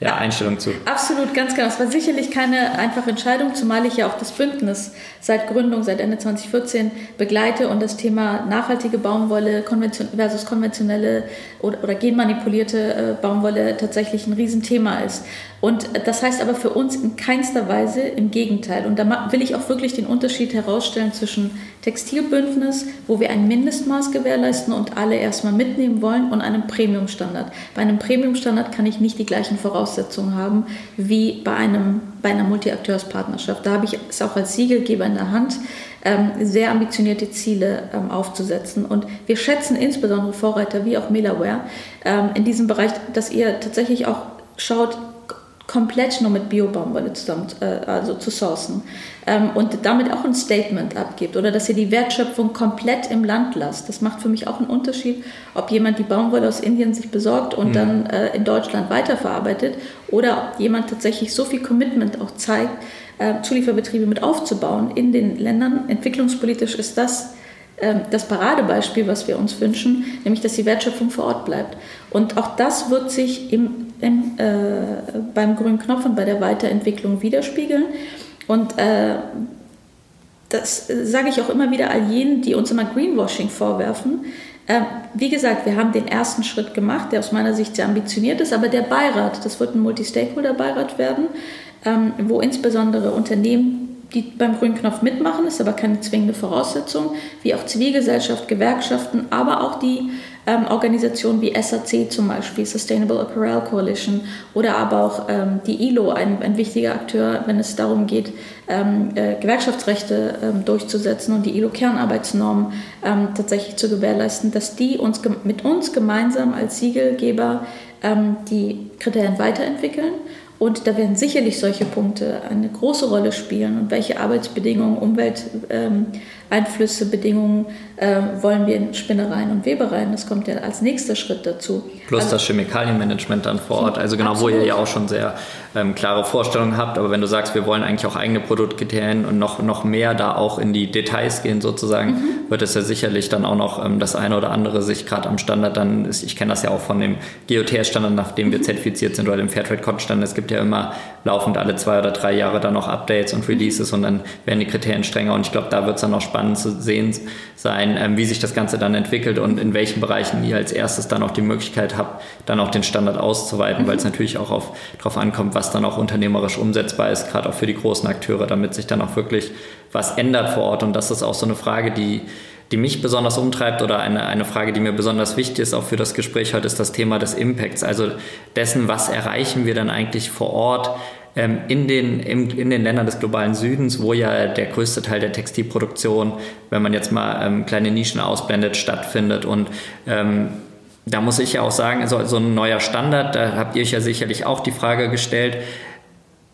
ja, Einstellung zu. Absolut, ganz genau. Es war sicherlich keine einfache Entscheidung, zumal ich ja auch das Bündnis seit Gründung, seit Ende 2014 begleite und das Thema nachhaltige Baumwolle versus konventionelle oder, oder genmanipulierte äh, Baumwolle tatsächlich ein Riesenthema ist. Und das heißt aber für uns in keinster Weise im Gegenteil. Und da will ich auch wirklich den Unterschied herausstellen zwischen Textilbündnis, wo wir ein Mindestmaß gewährleisten und alle erstmal mitnehmen wollen, und einem Premiumstandard. Bei einem Premiumstandard kann ich nicht die gleichen Voraussetzungen haben wie bei, einem, bei einer Multi-Akteurspartnerschaft. Da habe ich es auch als Siegelgeber in der Hand, ähm, sehr ambitionierte Ziele ähm, aufzusetzen. Und wir schätzen insbesondere Vorreiter wie auch Milaware ähm, in diesem Bereich, dass ihr tatsächlich auch schaut, komplett nur mit Biobaumwolle zusammen, äh, also zu sourcen ähm, und damit auch ein Statement abgibt oder dass ihr die Wertschöpfung komplett im Land lasst. Das macht für mich auch einen Unterschied, ob jemand die Baumwolle aus Indien sich besorgt und mhm. dann äh, in Deutschland weiterverarbeitet oder ob jemand tatsächlich so viel Commitment auch zeigt, äh, Zulieferbetriebe mit aufzubauen in den Ländern. Entwicklungspolitisch ist das ähm, das Paradebeispiel, was wir uns wünschen, nämlich dass die Wertschöpfung vor Ort bleibt. Und auch das wird sich im, im, äh, beim grünen Knopf und bei der Weiterentwicklung widerspiegeln. Und äh, das sage ich auch immer wieder all jenen, die uns immer Greenwashing vorwerfen. Äh, wie gesagt, wir haben den ersten Schritt gemacht, der aus meiner Sicht sehr ambitioniert ist, aber der Beirat, das wird ein Multi-Stakeholder-Beirat werden, ähm, wo insbesondere Unternehmen die beim grünen Knopf mitmachen, ist aber keine zwingende Voraussetzung, wie auch Zivilgesellschaft, Gewerkschaften, aber auch die ähm, Organisationen wie SAC zum Beispiel, Sustainable Apparel Coalition oder aber auch ähm, die ILO, ein, ein, wichtiger Akteur, wenn es darum geht, ähm, äh, Gewerkschaftsrechte ähm, durchzusetzen und die ILO-Kernarbeitsnormen ähm, tatsächlich zu gewährleisten, dass die uns mit uns gemeinsam als Siegelgeber ähm, die Kriterien weiterentwickeln. Und da werden sicherlich solche Punkte eine große Rolle spielen und welche Arbeitsbedingungen, Umwelteinflüsse, ähm, Bedingungen äh, wollen wir in Spinnereien und Webereien. Das kommt ja als nächster Schritt dazu. Plus also, das Chemikalienmanagement dann vor Ort. Also genau, absolut. wo ihr ja auch schon sehr ähm, klare Vorstellungen habt. Aber wenn du sagst, wir wollen eigentlich auch eigene Produktkriterien und noch, noch mehr da auch in die Details gehen sozusagen, mhm. wird es ja sicherlich dann auch noch ähm, das eine oder andere sich gerade am Standard dann, ist, ich kenne das ja auch von dem GOTS-Standard, nach dem wir mhm. zertifiziert sind oder dem Fairtrade-Code-Standard. Es gibt ja immer laufend alle zwei oder drei Jahre dann noch Updates und Releases und dann werden die Kriterien strenger. Und ich glaube, da wird es dann auch spannend zu sehen sein, ähm, wie sich das Ganze dann entwickelt und in welchen Bereichen ihr als erstes dann auch die Möglichkeit habt, dann auch den Standard auszuweiten, mhm. weil es natürlich auch darauf ankommt, was dann auch unternehmerisch umsetzbar ist, gerade auch für die großen Akteure, damit sich dann auch wirklich was ändert vor Ort. Und das ist auch so eine Frage, die die mich besonders umtreibt oder eine, eine Frage, die mir besonders wichtig ist, auch für das Gespräch heute, ist das Thema des Impacts, also dessen, was erreichen wir dann eigentlich vor Ort in, den, in den Ländern des globalen Südens, wo ja der größte Teil der Textilproduktion, wenn man jetzt mal ähm, kleine Nischen ausblendet, stattfindet. Und ähm, da muss ich ja auch sagen, so, so ein neuer Standard, da habt ihr euch ja sicherlich auch die Frage gestellt,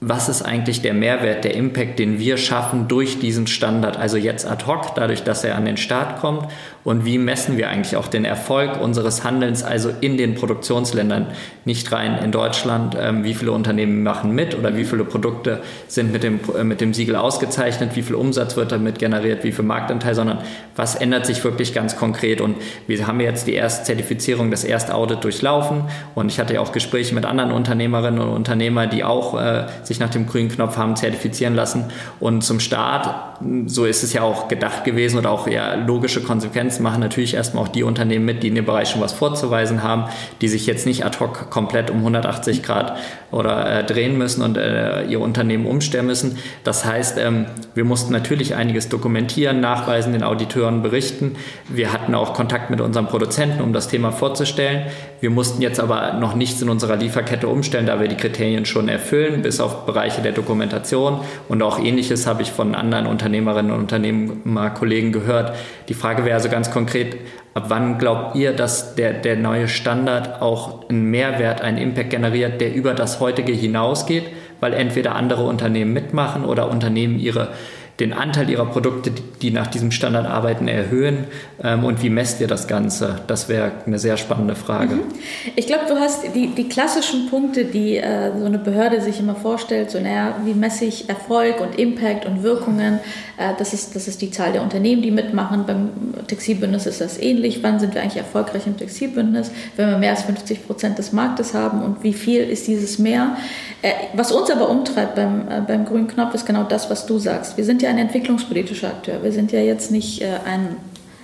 was ist eigentlich der Mehrwert, der Impact, den wir schaffen durch diesen Standard, also jetzt ad hoc, dadurch, dass er an den Start kommt und wie messen wir eigentlich auch den Erfolg unseres Handelns, also in den Produktionsländern, nicht rein in Deutschland, ähm, wie viele Unternehmen machen mit oder wie viele Produkte sind mit dem, äh, mit dem Siegel ausgezeichnet, wie viel Umsatz wird damit generiert, wie viel Marktanteil, sondern was ändert sich wirklich ganz konkret. Und wir haben jetzt die erste Zertifizierung, das erste Audit durchlaufen. Und ich hatte ja auch Gespräche mit anderen Unternehmerinnen und Unternehmern, die auch äh, sich nach dem grünen Knopf haben zertifizieren lassen. Und zum Start, so ist es ja auch gedacht gewesen oder auch ja logische Konsequenzen machen natürlich erstmal auch die Unternehmen mit, die in dem Bereich schon was vorzuweisen haben, die sich jetzt nicht ad hoc komplett um 180 Grad oder äh, drehen müssen und äh, ihr Unternehmen umstellen müssen. Das heißt, ähm, wir mussten natürlich einiges dokumentieren, nachweisen, den Auditeuren berichten. Wir hatten auch Kontakt mit unseren Produzenten, um das Thema vorzustellen. Wir mussten jetzt aber noch nichts in unserer Lieferkette umstellen, da wir die Kriterien schon erfüllen, bis auf Bereiche der Dokumentation. Und auch ähnliches habe ich von anderen Unternehmerinnen und Unternehmerkollegen gehört. Die Frage wäre also ganz konkret, ab wann glaubt ihr, dass der, der neue Standard auch einen Mehrwert, einen Impact generiert, der über das heutige hinausgeht? Weil entweder andere Unternehmen mitmachen oder Unternehmen ihre den Anteil ihrer Produkte, die nach diesem Standard arbeiten, erhöhen? Ähm, und wie messt ihr das Ganze? Das wäre eine sehr spannende Frage. Mhm. Ich glaube, du hast die, die klassischen Punkte, die äh, so eine Behörde sich immer vorstellt, so naja, wie messe ich Erfolg und Impact und Wirkungen? Äh, das, ist, das ist die Zahl der Unternehmen, die mitmachen. Beim Textilbündnis ist das ähnlich. Wann sind wir eigentlich erfolgreich im Textilbündnis? Wenn wir mehr als 50 Prozent des Marktes haben und wie viel ist dieses mehr? Äh, was uns aber umtreibt beim, äh, beim grünen Knopf ist genau das, was du sagst. Wir sind ja ein entwicklungspolitischer Akteur. Wir sind ja jetzt nicht äh, ein,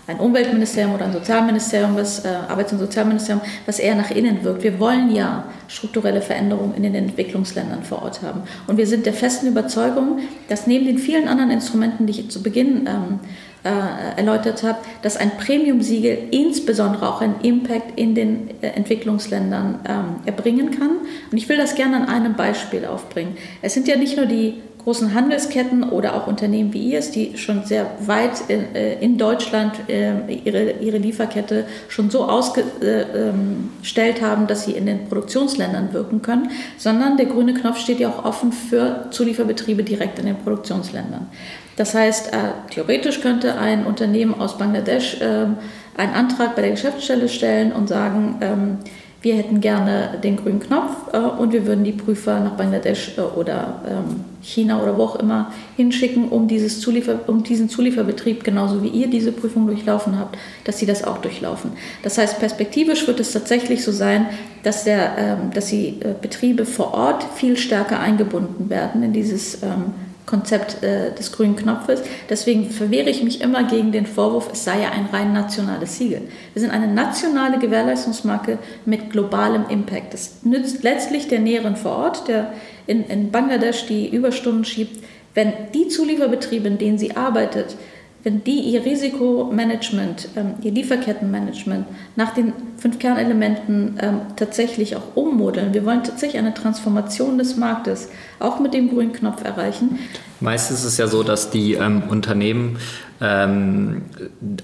ein Umweltministerium oder ein Sozialministerium, was, äh, Arbeits- und Sozialministerium, was eher nach innen wirkt. Wir wollen ja strukturelle Veränderungen in den Entwicklungsländern vor Ort haben. Und wir sind der festen Überzeugung, dass neben den vielen anderen Instrumenten, die ich zu Beginn ähm, äh, erläutert habe, dass ein Premium-Siegel insbesondere auch einen Impact in den äh, Entwicklungsländern ähm, erbringen kann. Und ich will das gerne an einem Beispiel aufbringen. Es sind ja nicht nur die großen Handelsketten oder auch Unternehmen wie ihr die schon sehr weit in, äh, in Deutschland äh, ihre, ihre Lieferkette schon so ausgestellt ähm, haben, dass sie in den Produktionsländern wirken können, sondern der grüne Knopf steht ja auch offen für Zulieferbetriebe direkt in den Produktionsländern. Das heißt, äh, theoretisch könnte ein Unternehmen aus Bangladesch ähm, einen Antrag bei der Geschäftsstelle stellen und sagen, ähm, wir hätten gerne den grünen Knopf äh, und wir würden die Prüfer nach Bangladesch äh, oder ähm, China oder wo auch immer hinschicken, um, dieses Zuliefer, um diesen Zulieferbetrieb, genauso wie ihr diese Prüfung durchlaufen habt, dass sie das auch durchlaufen. Das heißt, perspektivisch wird es tatsächlich so sein, dass, der, ähm, dass die äh, Betriebe vor Ort viel stärker eingebunden werden in dieses ähm, Konzept äh, des grünen Knopfes. Deswegen verwehre ich mich immer gegen den Vorwurf, es sei ja ein rein nationales Siegel. Wir sind eine nationale Gewährleistungsmarke mit globalem Impact. Das nützt letztlich der Näheren vor Ort, der in, in Bangladesch die Überstunden schiebt. Wenn die Zulieferbetriebe, in denen sie arbeitet, wenn die ihr Risikomanagement, ähm, ihr Lieferkettenmanagement nach den fünf Kernelementen ähm, tatsächlich auch ummodeln. Wir wollen tatsächlich eine Transformation des Marktes auch mit dem grünen Knopf erreichen. Meistens ist es ja so, dass die ähm, Unternehmen ähm,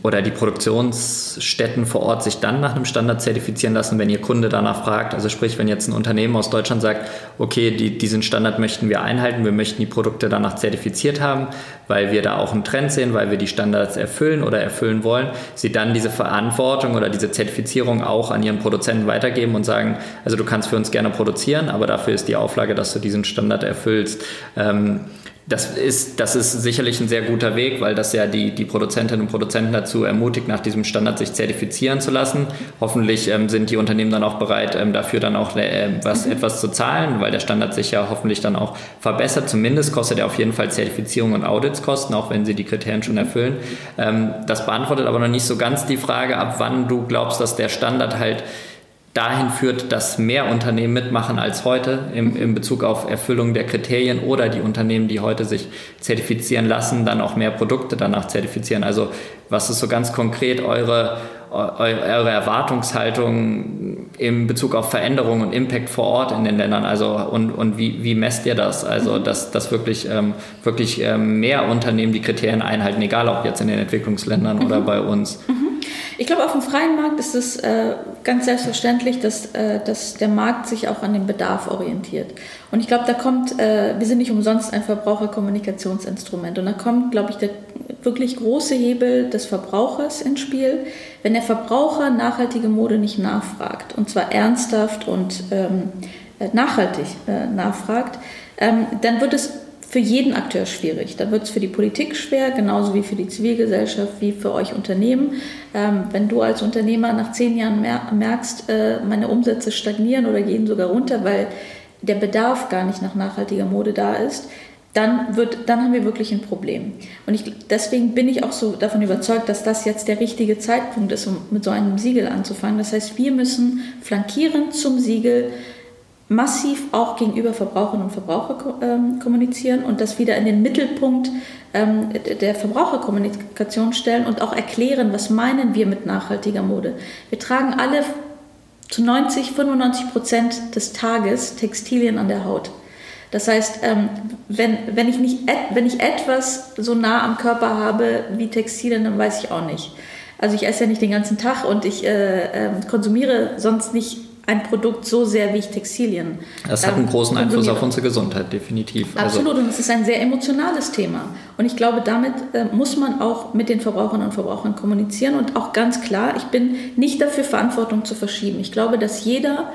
oder die Produktionsstätten vor Ort sich dann nach einem Standard zertifizieren lassen, wenn ihr Kunde danach fragt. Also sprich, wenn jetzt ein Unternehmen aus Deutschland sagt, okay, die, diesen Standard möchten wir einhalten, wir möchten die Produkte danach zertifiziert haben, weil wir da auch einen Trend sehen, weil wir die Standards erfüllen oder erfüllen wollen, sie dann diese Verantwortung oder diese Zertifizierung auch an ihren Produzenten weitergeben und sagen, also du kannst für uns gerne produzieren, aber dafür ist die Auflage, dass du diesen Standard erfüllst. Ähm, das ist, das ist sicherlich ein sehr guter Weg, weil das ja die, die Produzentinnen und Produzenten dazu ermutigt, nach diesem Standard sich zertifizieren zu lassen. Hoffentlich ähm, sind die Unternehmen dann auch bereit, ähm, dafür dann auch äh, was, mhm. etwas zu zahlen, weil der Standard sich ja hoffentlich dann auch verbessert. Zumindest kostet er auf jeden Fall Zertifizierung und Audits kosten, auch wenn sie die Kriterien schon erfüllen. Ähm, das beantwortet aber noch nicht so ganz die Frage, ab wann du glaubst, dass der Standard halt dahin führt, dass mehr Unternehmen mitmachen als heute im, in Bezug auf Erfüllung der Kriterien oder die Unternehmen, die heute sich zertifizieren lassen, dann auch mehr Produkte danach zertifizieren. Also was ist so ganz konkret eure, eure Erwartungshaltung in Bezug auf Veränderung und Impact vor Ort in den Ländern? Also und, und wie, wie messt ihr das? Also mhm. dass, dass wirklich, ähm, wirklich ähm, mehr Unternehmen die Kriterien einhalten, egal ob jetzt in den Entwicklungsländern mhm. oder bei uns. Mhm. Ich glaube, auf dem freien Markt ist es äh, ganz selbstverständlich, dass, äh, dass der Markt sich auch an den Bedarf orientiert. Und ich glaube, da kommt, äh, wir sind nicht umsonst ein Verbraucherkommunikationsinstrument. Und da kommt, glaube ich, der wirklich große Hebel des Verbrauchers ins Spiel. Wenn der Verbraucher nachhaltige Mode nicht nachfragt, und zwar ernsthaft und ähm, äh, nachhaltig nachfragt, ähm, dann wird es für jeden Akteur schwierig. Da wird es für die Politik schwer, genauso wie für die Zivilgesellschaft, wie für euch Unternehmen. Ähm, wenn du als Unternehmer nach zehn Jahren mer merkst, äh, meine Umsätze stagnieren oder gehen sogar runter, weil der Bedarf gar nicht nach nachhaltiger Mode da ist, dann, wird, dann haben wir wirklich ein Problem. Und ich, deswegen bin ich auch so davon überzeugt, dass das jetzt der richtige Zeitpunkt ist, um mit so einem Siegel anzufangen. Das heißt, wir müssen flankierend zum Siegel massiv auch gegenüber Verbraucherinnen und Verbrauchern ähm, kommunizieren und das wieder in den Mittelpunkt ähm, der Verbraucherkommunikation stellen und auch erklären, was meinen wir mit nachhaltiger Mode. Wir tragen alle zu 90, 95 Prozent des Tages Textilien an der Haut. Das heißt, ähm, wenn, wenn, ich nicht, wenn ich etwas so nah am Körper habe wie Textilien, dann weiß ich auch nicht. Also ich esse ja nicht den ganzen Tag und ich äh, äh, konsumiere sonst nicht ein Produkt so sehr wie Textilien. Das hat einen großen Einfluss auf unsere Gesundheit, definitiv. Also Absolut, also. und es ist ein sehr emotionales Thema. Und ich glaube, damit äh, muss man auch mit den Verbraucherinnen und Verbrauchern kommunizieren und auch ganz klar, ich bin nicht dafür, Verantwortung zu verschieben. Ich glaube, dass jeder,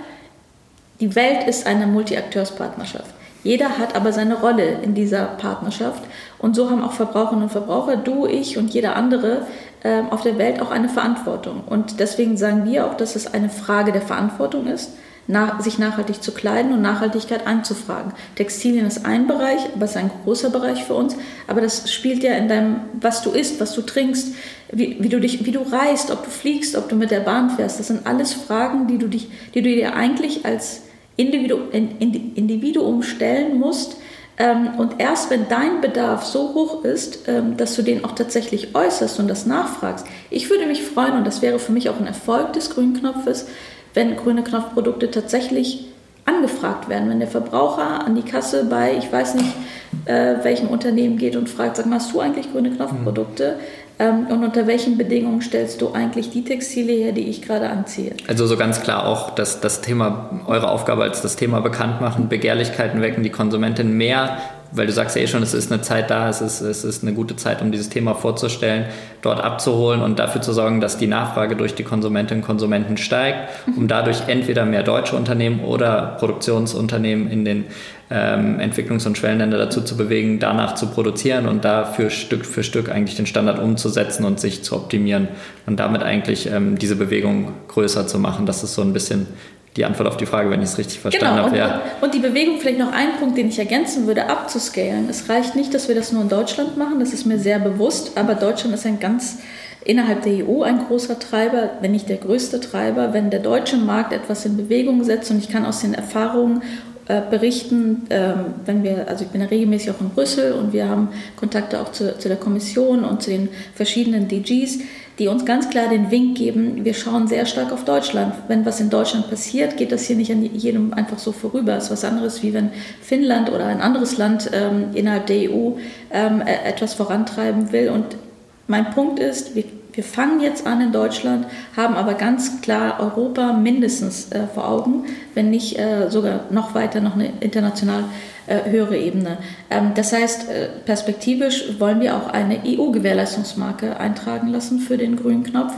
die Welt ist eine Multi-Akteurspartnerschaft. Jeder hat aber seine Rolle in dieser Partnerschaft. Und so haben auch Verbraucherinnen und Verbraucher, du, ich und jeder andere äh, auf der Welt auch eine Verantwortung. Und deswegen sagen wir auch, dass es eine Frage der Verantwortung ist, nach, sich nachhaltig zu kleiden und Nachhaltigkeit anzufragen. Textilien ist ein Bereich, aber es ist ein großer Bereich für uns. Aber das spielt ja in deinem, was du isst, was du trinkst, wie, wie, du dich, wie du reist, ob du fliegst, ob du mit der Bahn fährst. Das sind alles Fragen, die du, dich, die du dir eigentlich als Individuum stellen musst. Ähm, und erst wenn dein Bedarf so hoch ist, ähm, dass du den auch tatsächlich äußerst und das nachfragst. Ich würde mich freuen, und das wäre für mich auch ein Erfolg des grünen Knopfes, wenn grüne Knopfprodukte tatsächlich angefragt werden, wenn der Verbraucher an die Kasse bei, ich weiß nicht, äh, welchem Unternehmen geht und fragt, sag mal, hast du eigentlich grüne Knopfprodukte? Mhm und unter welchen Bedingungen stellst du eigentlich die Textile her, die ich gerade anziehe? Also so ganz klar auch dass das Thema, eure Aufgabe als das Thema bekannt machen, Begehrlichkeiten wecken, die Konsumentin mehr weil du sagst ja eh schon, es ist eine Zeit da, es ist, es ist eine gute Zeit, um dieses Thema vorzustellen, dort abzuholen und dafür zu sorgen, dass die Nachfrage durch die Konsumentinnen und Konsumenten steigt, um dadurch entweder mehr deutsche Unternehmen oder Produktionsunternehmen in den ähm, Entwicklungs- und Schwellenländer dazu zu bewegen, danach zu produzieren und dafür Stück für Stück eigentlich den Standard umzusetzen und sich zu optimieren und damit eigentlich ähm, diese Bewegung größer zu machen. Das ist so ein bisschen die Antwort auf die Frage, wenn ich es richtig verstanden genau. habe. Ja. Und die Bewegung, vielleicht noch ein Punkt, den ich ergänzen würde, abzuscalen. Es reicht nicht, dass wir das nur in Deutschland machen, das ist mir sehr bewusst, aber Deutschland ist ein ganz innerhalb der EU ein großer Treiber, wenn nicht der größte Treiber. Wenn der deutsche Markt etwas in Bewegung setzt und ich kann aus den Erfahrungen äh, berichten, ähm, wenn wir, also ich bin ja regelmäßig auch in Brüssel und wir haben Kontakte auch zu, zu der Kommission und zu den verschiedenen DGs, die uns ganz klar den Wink geben, wir schauen sehr stark auf Deutschland. Wenn was in Deutschland passiert, geht das hier nicht an jedem einfach so vorüber. Es ist was anderes, wie wenn Finnland oder ein anderes Land ähm, innerhalb der EU ähm, e-, etwas vorantreiben will. Und mein Punkt ist, wir wir fangen jetzt an in Deutschland, haben aber ganz klar Europa mindestens äh, vor Augen, wenn nicht äh, sogar noch weiter, noch eine international äh, höhere Ebene. Ähm, das heißt, äh, perspektivisch wollen wir auch eine EU-Gewährleistungsmarke eintragen lassen für den grünen Knopf.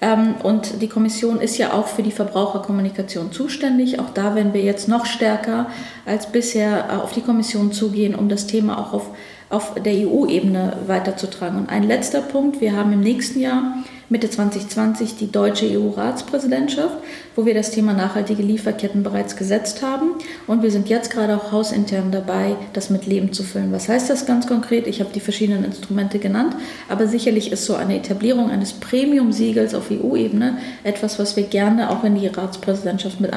Ähm, und die Kommission ist ja auch für die Verbraucherkommunikation zuständig. Auch da werden wir jetzt noch stärker als bisher äh, auf die Kommission zugehen, um das Thema auch auf auf der EU-Ebene weiterzutragen. Und ein letzter Punkt, wir haben im nächsten Jahr Mitte 2020 die deutsche EU-Ratspräsidentschaft, wo wir das Thema nachhaltige Lieferketten bereits gesetzt haben. Und wir sind jetzt gerade auch hausintern dabei, das mit Leben zu füllen. Was heißt das ganz konkret? Ich habe die verschiedenen Instrumente genannt, aber sicherlich ist so eine Etablierung eines Premium-Siegels auf EU-Ebene etwas, was wir gerne auch in die Ratspräsidentschaft mit äh,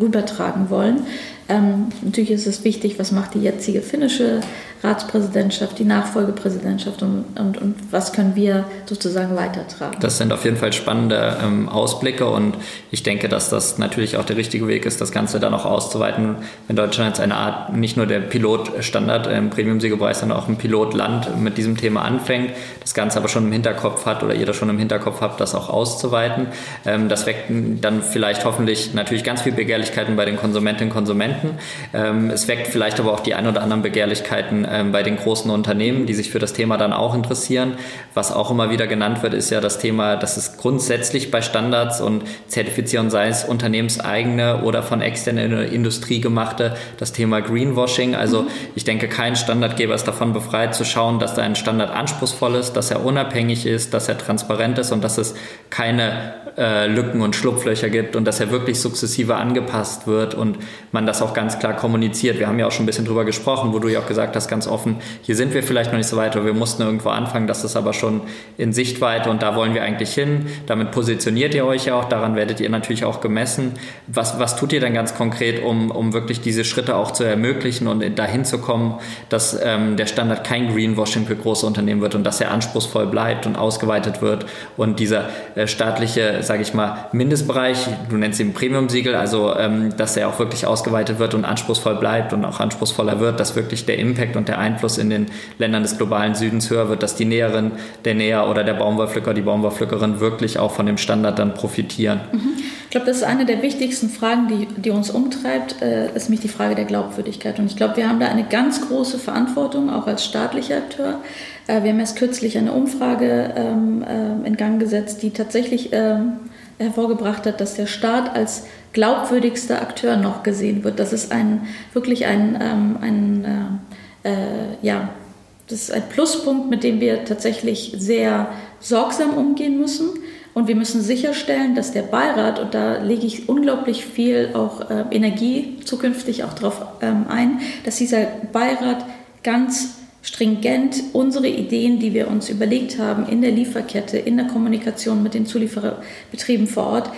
rübertragen wollen. Ähm, natürlich ist es wichtig, was macht die jetzige finnische Ratspräsidentschaft, die Nachfolgepräsidentschaft und, und, und was können wir sozusagen weitertragen. Das sind auf jeden Fall spannende ähm, Ausblicke und ich denke, dass das natürlich auch der richtige Weg ist, das Ganze dann auch auszuweiten, wenn Deutschland jetzt eine Art, nicht nur der Pilotstandard im Premium-Siegerbereich, sondern auch ein Pilotland mit diesem Thema anfängt, das Ganze aber schon im Hinterkopf hat oder ihr das schon im Hinterkopf habt, das auch auszuweiten. Ähm, das weckt dann vielleicht hoffentlich natürlich ganz viel Begehrlichkeiten bei den Konsumentinnen und Konsumenten Konsumenten. Ähm, es weckt vielleicht aber auch die ein oder anderen Begehrlichkeiten ähm, bei den großen Unternehmen, die sich für das Thema dann auch interessieren. Was auch immer wieder genannt wird, ist ja das Thema, dass es grundsätzlich bei Standards und Zertifizierung, sei es unternehmenseigene oder von externer Industrie gemachte, das Thema Greenwashing. Also mhm. ich denke, kein Standardgeber ist davon befreit zu schauen, dass da ein Standard anspruchsvoll ist, dass er unabhängig ist, dass er transparent ist und dass es keine äh, Lücken und Schlupflöcher gibt und dass er wirklich sukzessive angepasst wird und man das auch auch ganz klar kommuniziert. Wir haben ja auch schon ein bisschen drüber gesprochen, wo du ja auch gesagt hast, ganz offen, hier sind wir vielleicht noch nicht so weit, oder wir mussten irgendwo anfangen, das ist aber schon in Sichtweite und da wollen wir eigentlich hin. Damit positioniert ihr euch ja auch, daran werdet ihr natürlich auch gemessen. Was, was tut ihr denn ganz konkret, um, um wirklich diese Schritte auch zu ermöglichen und dahin zu kommen, dass ähm, der Standard kein Greenwashing für große Unternehmen wird und dass er anspruchsvoll bleibt und ausgeweitet wird und dieser äh, staatliche, sage ich mal, Mindestbereich, du nennst ihn Premium-Siegel, also ähm, dass er auch wirklich ausgeweitet wird und anspruchsvoll bleibt und auch anspruchsvoller wird, dass wirklich der Impact und der Einfluss in den Ländern des globalen Südens höher wird, dass die Näheren, der Näher oder der Baumwollpflücker, die Baumwollpflückerin wirklich auch von dem Standard dann profitieren. Mhm. Ich glaube, das ist eine der wichtigsten Fragen, die, die uns umtreibt, äh, ist nämlich die Frage der Glaubwürdigkeit. Und ich glaube, wir haben da eine ganz große Verantwortung, auch als staatlicher Akteur. Äh, wir haben erst kürzlich eine Umfrage ähm, äh, in Gang gesetzt, die tatsächlich ähm, hervorgebracht hat, dass der Staat als glaubwürdigster Akteur noch gesehen wird. Das ist ein, wirklich ein, ähm, ein äh, äh, ja, das ist ein Pluspunkt, mit dem wir tatsächlich sehr sorgsam umgehen müssen. Und wir müssen sicherstellen, dass der Beirat, und da lege ich unglaublich viel auch äh, Energie zukünftig auch darauf ähm, ein, dass dieser Beirat ganz stringent unsere Ideen, die wir uns überlegt haben in der Lieferkette, in der Kommunikation mit den Zuliefererbetrieben vor Ort,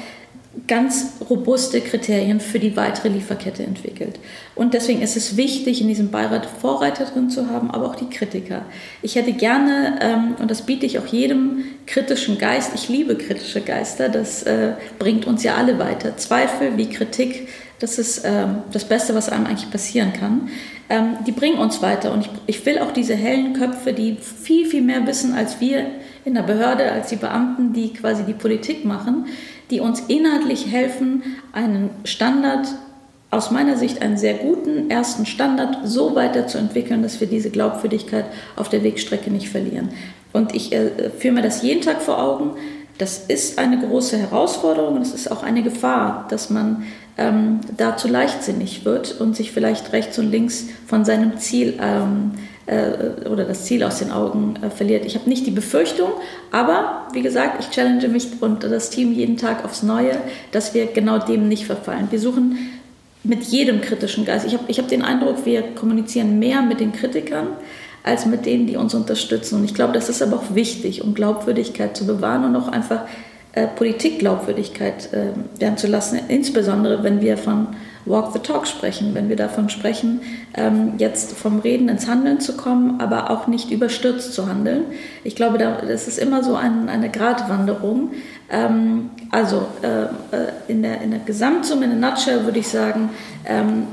ganz robuste Kriterien für die weitere Lieferkette entwickelt. Und deswegen ist es wichtig, in diesem Beirat Vorreiter drin zu haben, aber auch die Kritiker. Ich hätte gerne, ähm, und das biete ich auch jedem kritischen Geist, ich liebe kritische Geister, das äh, bringt uns ja alle weiter. Zweifel wie Kritik, das ist ähm, das Beste, was einem eigentlich passieren kann. Ähm, die bringen uns weiter und ich, ich will auch diese hellen Köpfe, die viel, viel mehr wissen als wir in der Behörde, als die Beamten, die quasi die Politik machen, die uns inhaltlich helfen, einen Standard, aus meiner Sicht einen sehr guten ersten Standard so weiterzuentwickeln, dass wir diese Glaubwürdigkeit auf der Wegstrecke nicht verlieren. Und ich äh, führe mir das jeden Tag vor Augen. Das ist eine große Herausforderung und es ist auch eine Gefahr, dass man ähm, da zu leichtsinnig wird und sich vielleicht rechts und links von seinem Ziel ähm, äh, oder das Ziel aus den Augen äh, verliert. Ich habe nicht die Befürchtung, aber wie gesagt, ich challenge mich und das Team jeden Tag aufs Neue, dass wir genau dem nicht verfallen. Wir suchen mit jedem kritischen Geist. Ich habe ich hab den Eindruck, wir kommunizieren mehr mit den Kritikern als mit denen, die uns unterstützen. Und ich glaube, das ist aber auch wichtig, um Glaubwürdigkeit zu bewahren und auch einfach äh, Politikglaubwürdigkeit äh, werden zu lassen, insbesondere wenn wir von Walk the Talk sprechen, wenn wir davon sprechen, ähm, jetzt vom Reden ins Handeln zu kommen, aber auch nicht überstürzt zu handeln. Ich glaube, das ist immer so ein, eine Gratwanderung. Ähm, also äh, äh, in, der, in der Gesamtsumme, in der Nutshell würde ich sagen, ähm,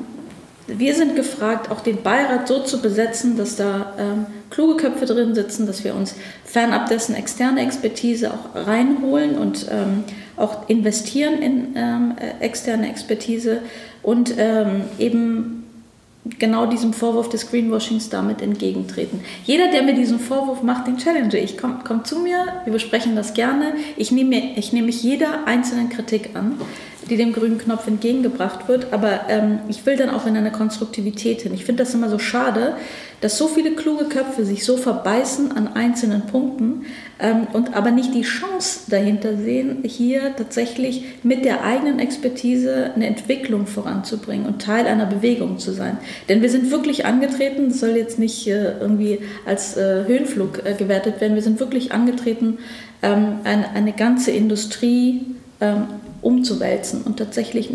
wir sind gefragt, auch den Beirat so zu besetzen, dass da ähm, kluge Köpfe drin sitzen, dass wir uns fernab dessen externe Expertise auch reinholen und ähm, auch investieren in ähm, äh, externe Expertise und ähm, eben genau diesem Vorwurf des Greenwashings damit entgegentreten. Jeder, der mir diesen Vorwurf macht, den challenge ich. Komm, komm zu mir, wir besprechen das gerne. Ich nehme, ich nehme mich jeder einzelnen Kritik an die dem grünen Knopf entgegengebracht wird. Aber ähm, ich will dann auch in eine Konstruktivität hin. Ich finde das immer so schade, dass so viele kluge Köpfe sich so verbeißen an einzelnen Punkten ähm, und aber nicht die Chance dahinter sehen, hier tatsächlich mit der eigenen Expertise eine Entwicklung voranzubringen und Teil einer Bewegung zu sein. Denn wir sind wirklich angetreten, das soll jetzt nicht äh, irgendwie als äh, Höhenflug äh, gewertet werden, wir sind wirklich angetreten, ähm, eine, eine ganze Industrie ähm, umzuwälzen und tatsächlich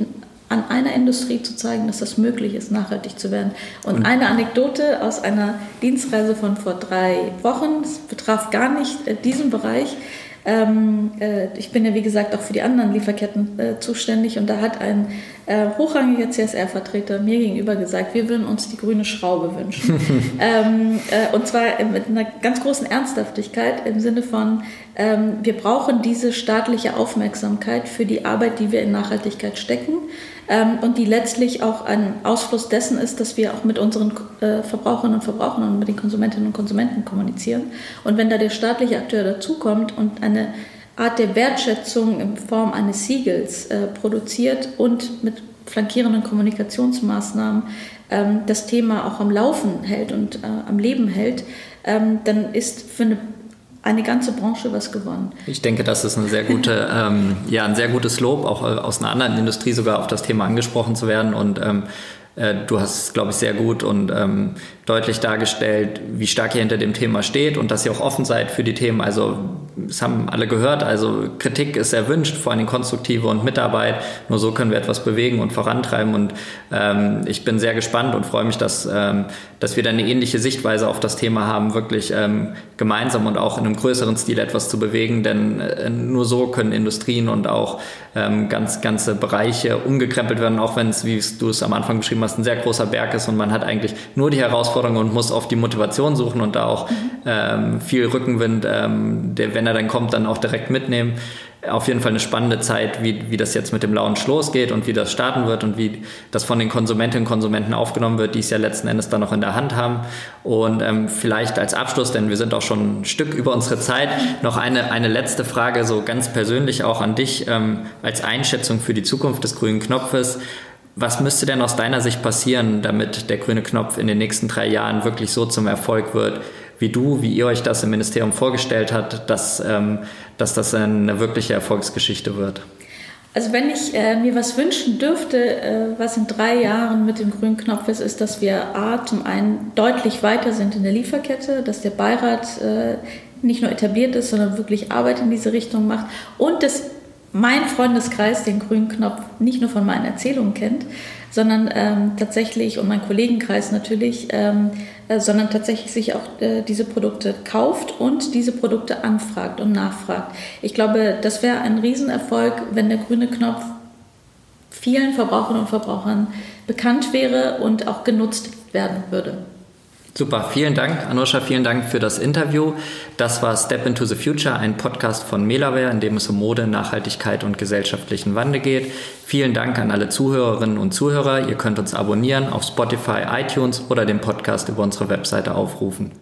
an einer Industrie zu zeigen, dass das möglich ist, nachhaltig zu werden. Und, und eine Anekdote aus einer Dienstreise von vor drei Wochen, das betraf gar nicht äh, diesen Bereich. Ähm, äh, ich bin ja, wie gesagt, auch für die anderen Lieferketten äh, zuständig und da hat ein äh, hochrangiger CSR-Vertreter mir gegenüber gesagt, wir würden uns die grüne Schraube wünschen. (laughs) ähm, äh, und zwar mit einer ganz großen Ernsthaftigkeit im Sinne von, wir brauchen diese staatliche Aufmerksamkeit für die Arbeit, die wir in Nachhaltigkeit stecken ähm, und die letztlich auch ein Ausfluss dessen ist, dass wir auch mit unseren äh, Verbraucherinnen und Verbrauchern und mit den Konsumentinnen und Konsumenten kommunizieren. Und wenn da der staatliche Akteur dazukommt und eine Art der Wertschätzung in Form eines Siegels äh, produziert und mit flankierenden Kommunikationsmaßnahmen ähm, das Thema auch am Laufen hält und äh, am Leben hält, ähm, dann ist für eine eine ganze Branche was gewonnen. Ich denke, das ist eine sehr gute, (laughs) ähm, ja, ein sehr gutes Lob, auch äh, aus einer anderen Industrie sogar auf das Thema angesprochen zu werden. Und ähm, äh, du hast, glaube ich, sehr gut und ähm, deutlich dargestellt, wie stark ihr hinter dem Thema steht und dass ihr auch offen seid für die Themen. Also, es haben alle gehört, also Kritik ist erwünscht, vor allem konstruktive und Mitarbeit. Nur so können wir etwas bewegen und vorantreiben. Und ähm, ich bin sehr gespannt und freue mich, dass, ähm, dass wir da eine ähnliche Sichtweise auf das Thema haben, wirklich ähm, gemeinsam und auch in einem größeren Stil etwas zu bewegen. Denn äh, nur so können Industrien und auch ähm, ganz, ganze Bereiche umgekrempelt werden, auch wenn es, wie du es am Anfang beschrieben hast, ein sehr großer Berg ist und man hat eigentlich nur die Herausforderung und muss auf die Motivation suchen und da auch ähm, viel Rückenwind, ähm, der, wenn er dann kommt, dann auch direkt mitnehmen auf jeden Fall eine spannende Zeit, wie, wie das jetzt mit dem Launch losgeht und wie das starten wird und wie das von den Konsumentinnen und Konsumenten aufgenommen wird, die es ja letzten Endes dann noch in der Hand haben. Und ähm, vielleicht als Abschluss, denn wir sind auch schon ein Stück über unsere Zeit, noch eine, eine letzte Frage, so ganz persönlich auch an dich ähm, als Einschätzung für die Zukunft des grünen Knopfes. Was müsste denn aus deiner Sicht passieren, damit der grüne Knopf in den nächsten drei Jahren wirklich so zum Erfolg wird, wie du, wie ihr euch das im Ministerium vorgestellt habt, dass, ähm, dass das eine wirkliche Erfolgsgeschichte wird? Also wenn ich äh, mir was wünschen dürfte, äh, was in drei Jahren mit dem grünen Knopf ist, ist, dass wir A, zum einen deutlich weiter sind in der Lieferkette, dass der Beirat äh, nicht nur etabliert ist, sondern wirklich Arbeit in diese Richtung macht und dass mein Freundeskreis den grünen Knopf nicht nur von meinen Erzählungen kennt, sondern ähm, tatsächlich, und mein Kollegenkreis natürlich, ähm, äh, sondern tatsächlich sich auch äh, diese Produkte kauft und diese Produkte anfragt und nachfragt. Ich glaube, das wäre ein Riesenerfolg, wenn der grüne Knopf vielen Verbraucherinnen und Verbrauchern bekannt wäre und auch genutzt werden würde. Super, vielen Dank, Anusha, vielen Dank für das Interview. Das war Step into the Future, ein Podcast von Melaware, in dem es um Mode, Nachhaltigkeit und gesellschaftlichen Wandel geht. Vielen Dank an alle Zuhörerinnen und Zuhörer. Ihr könnt uns abonnieren auf Spotify, iTunes oder den Podcast über unsere Webseite aufrufen.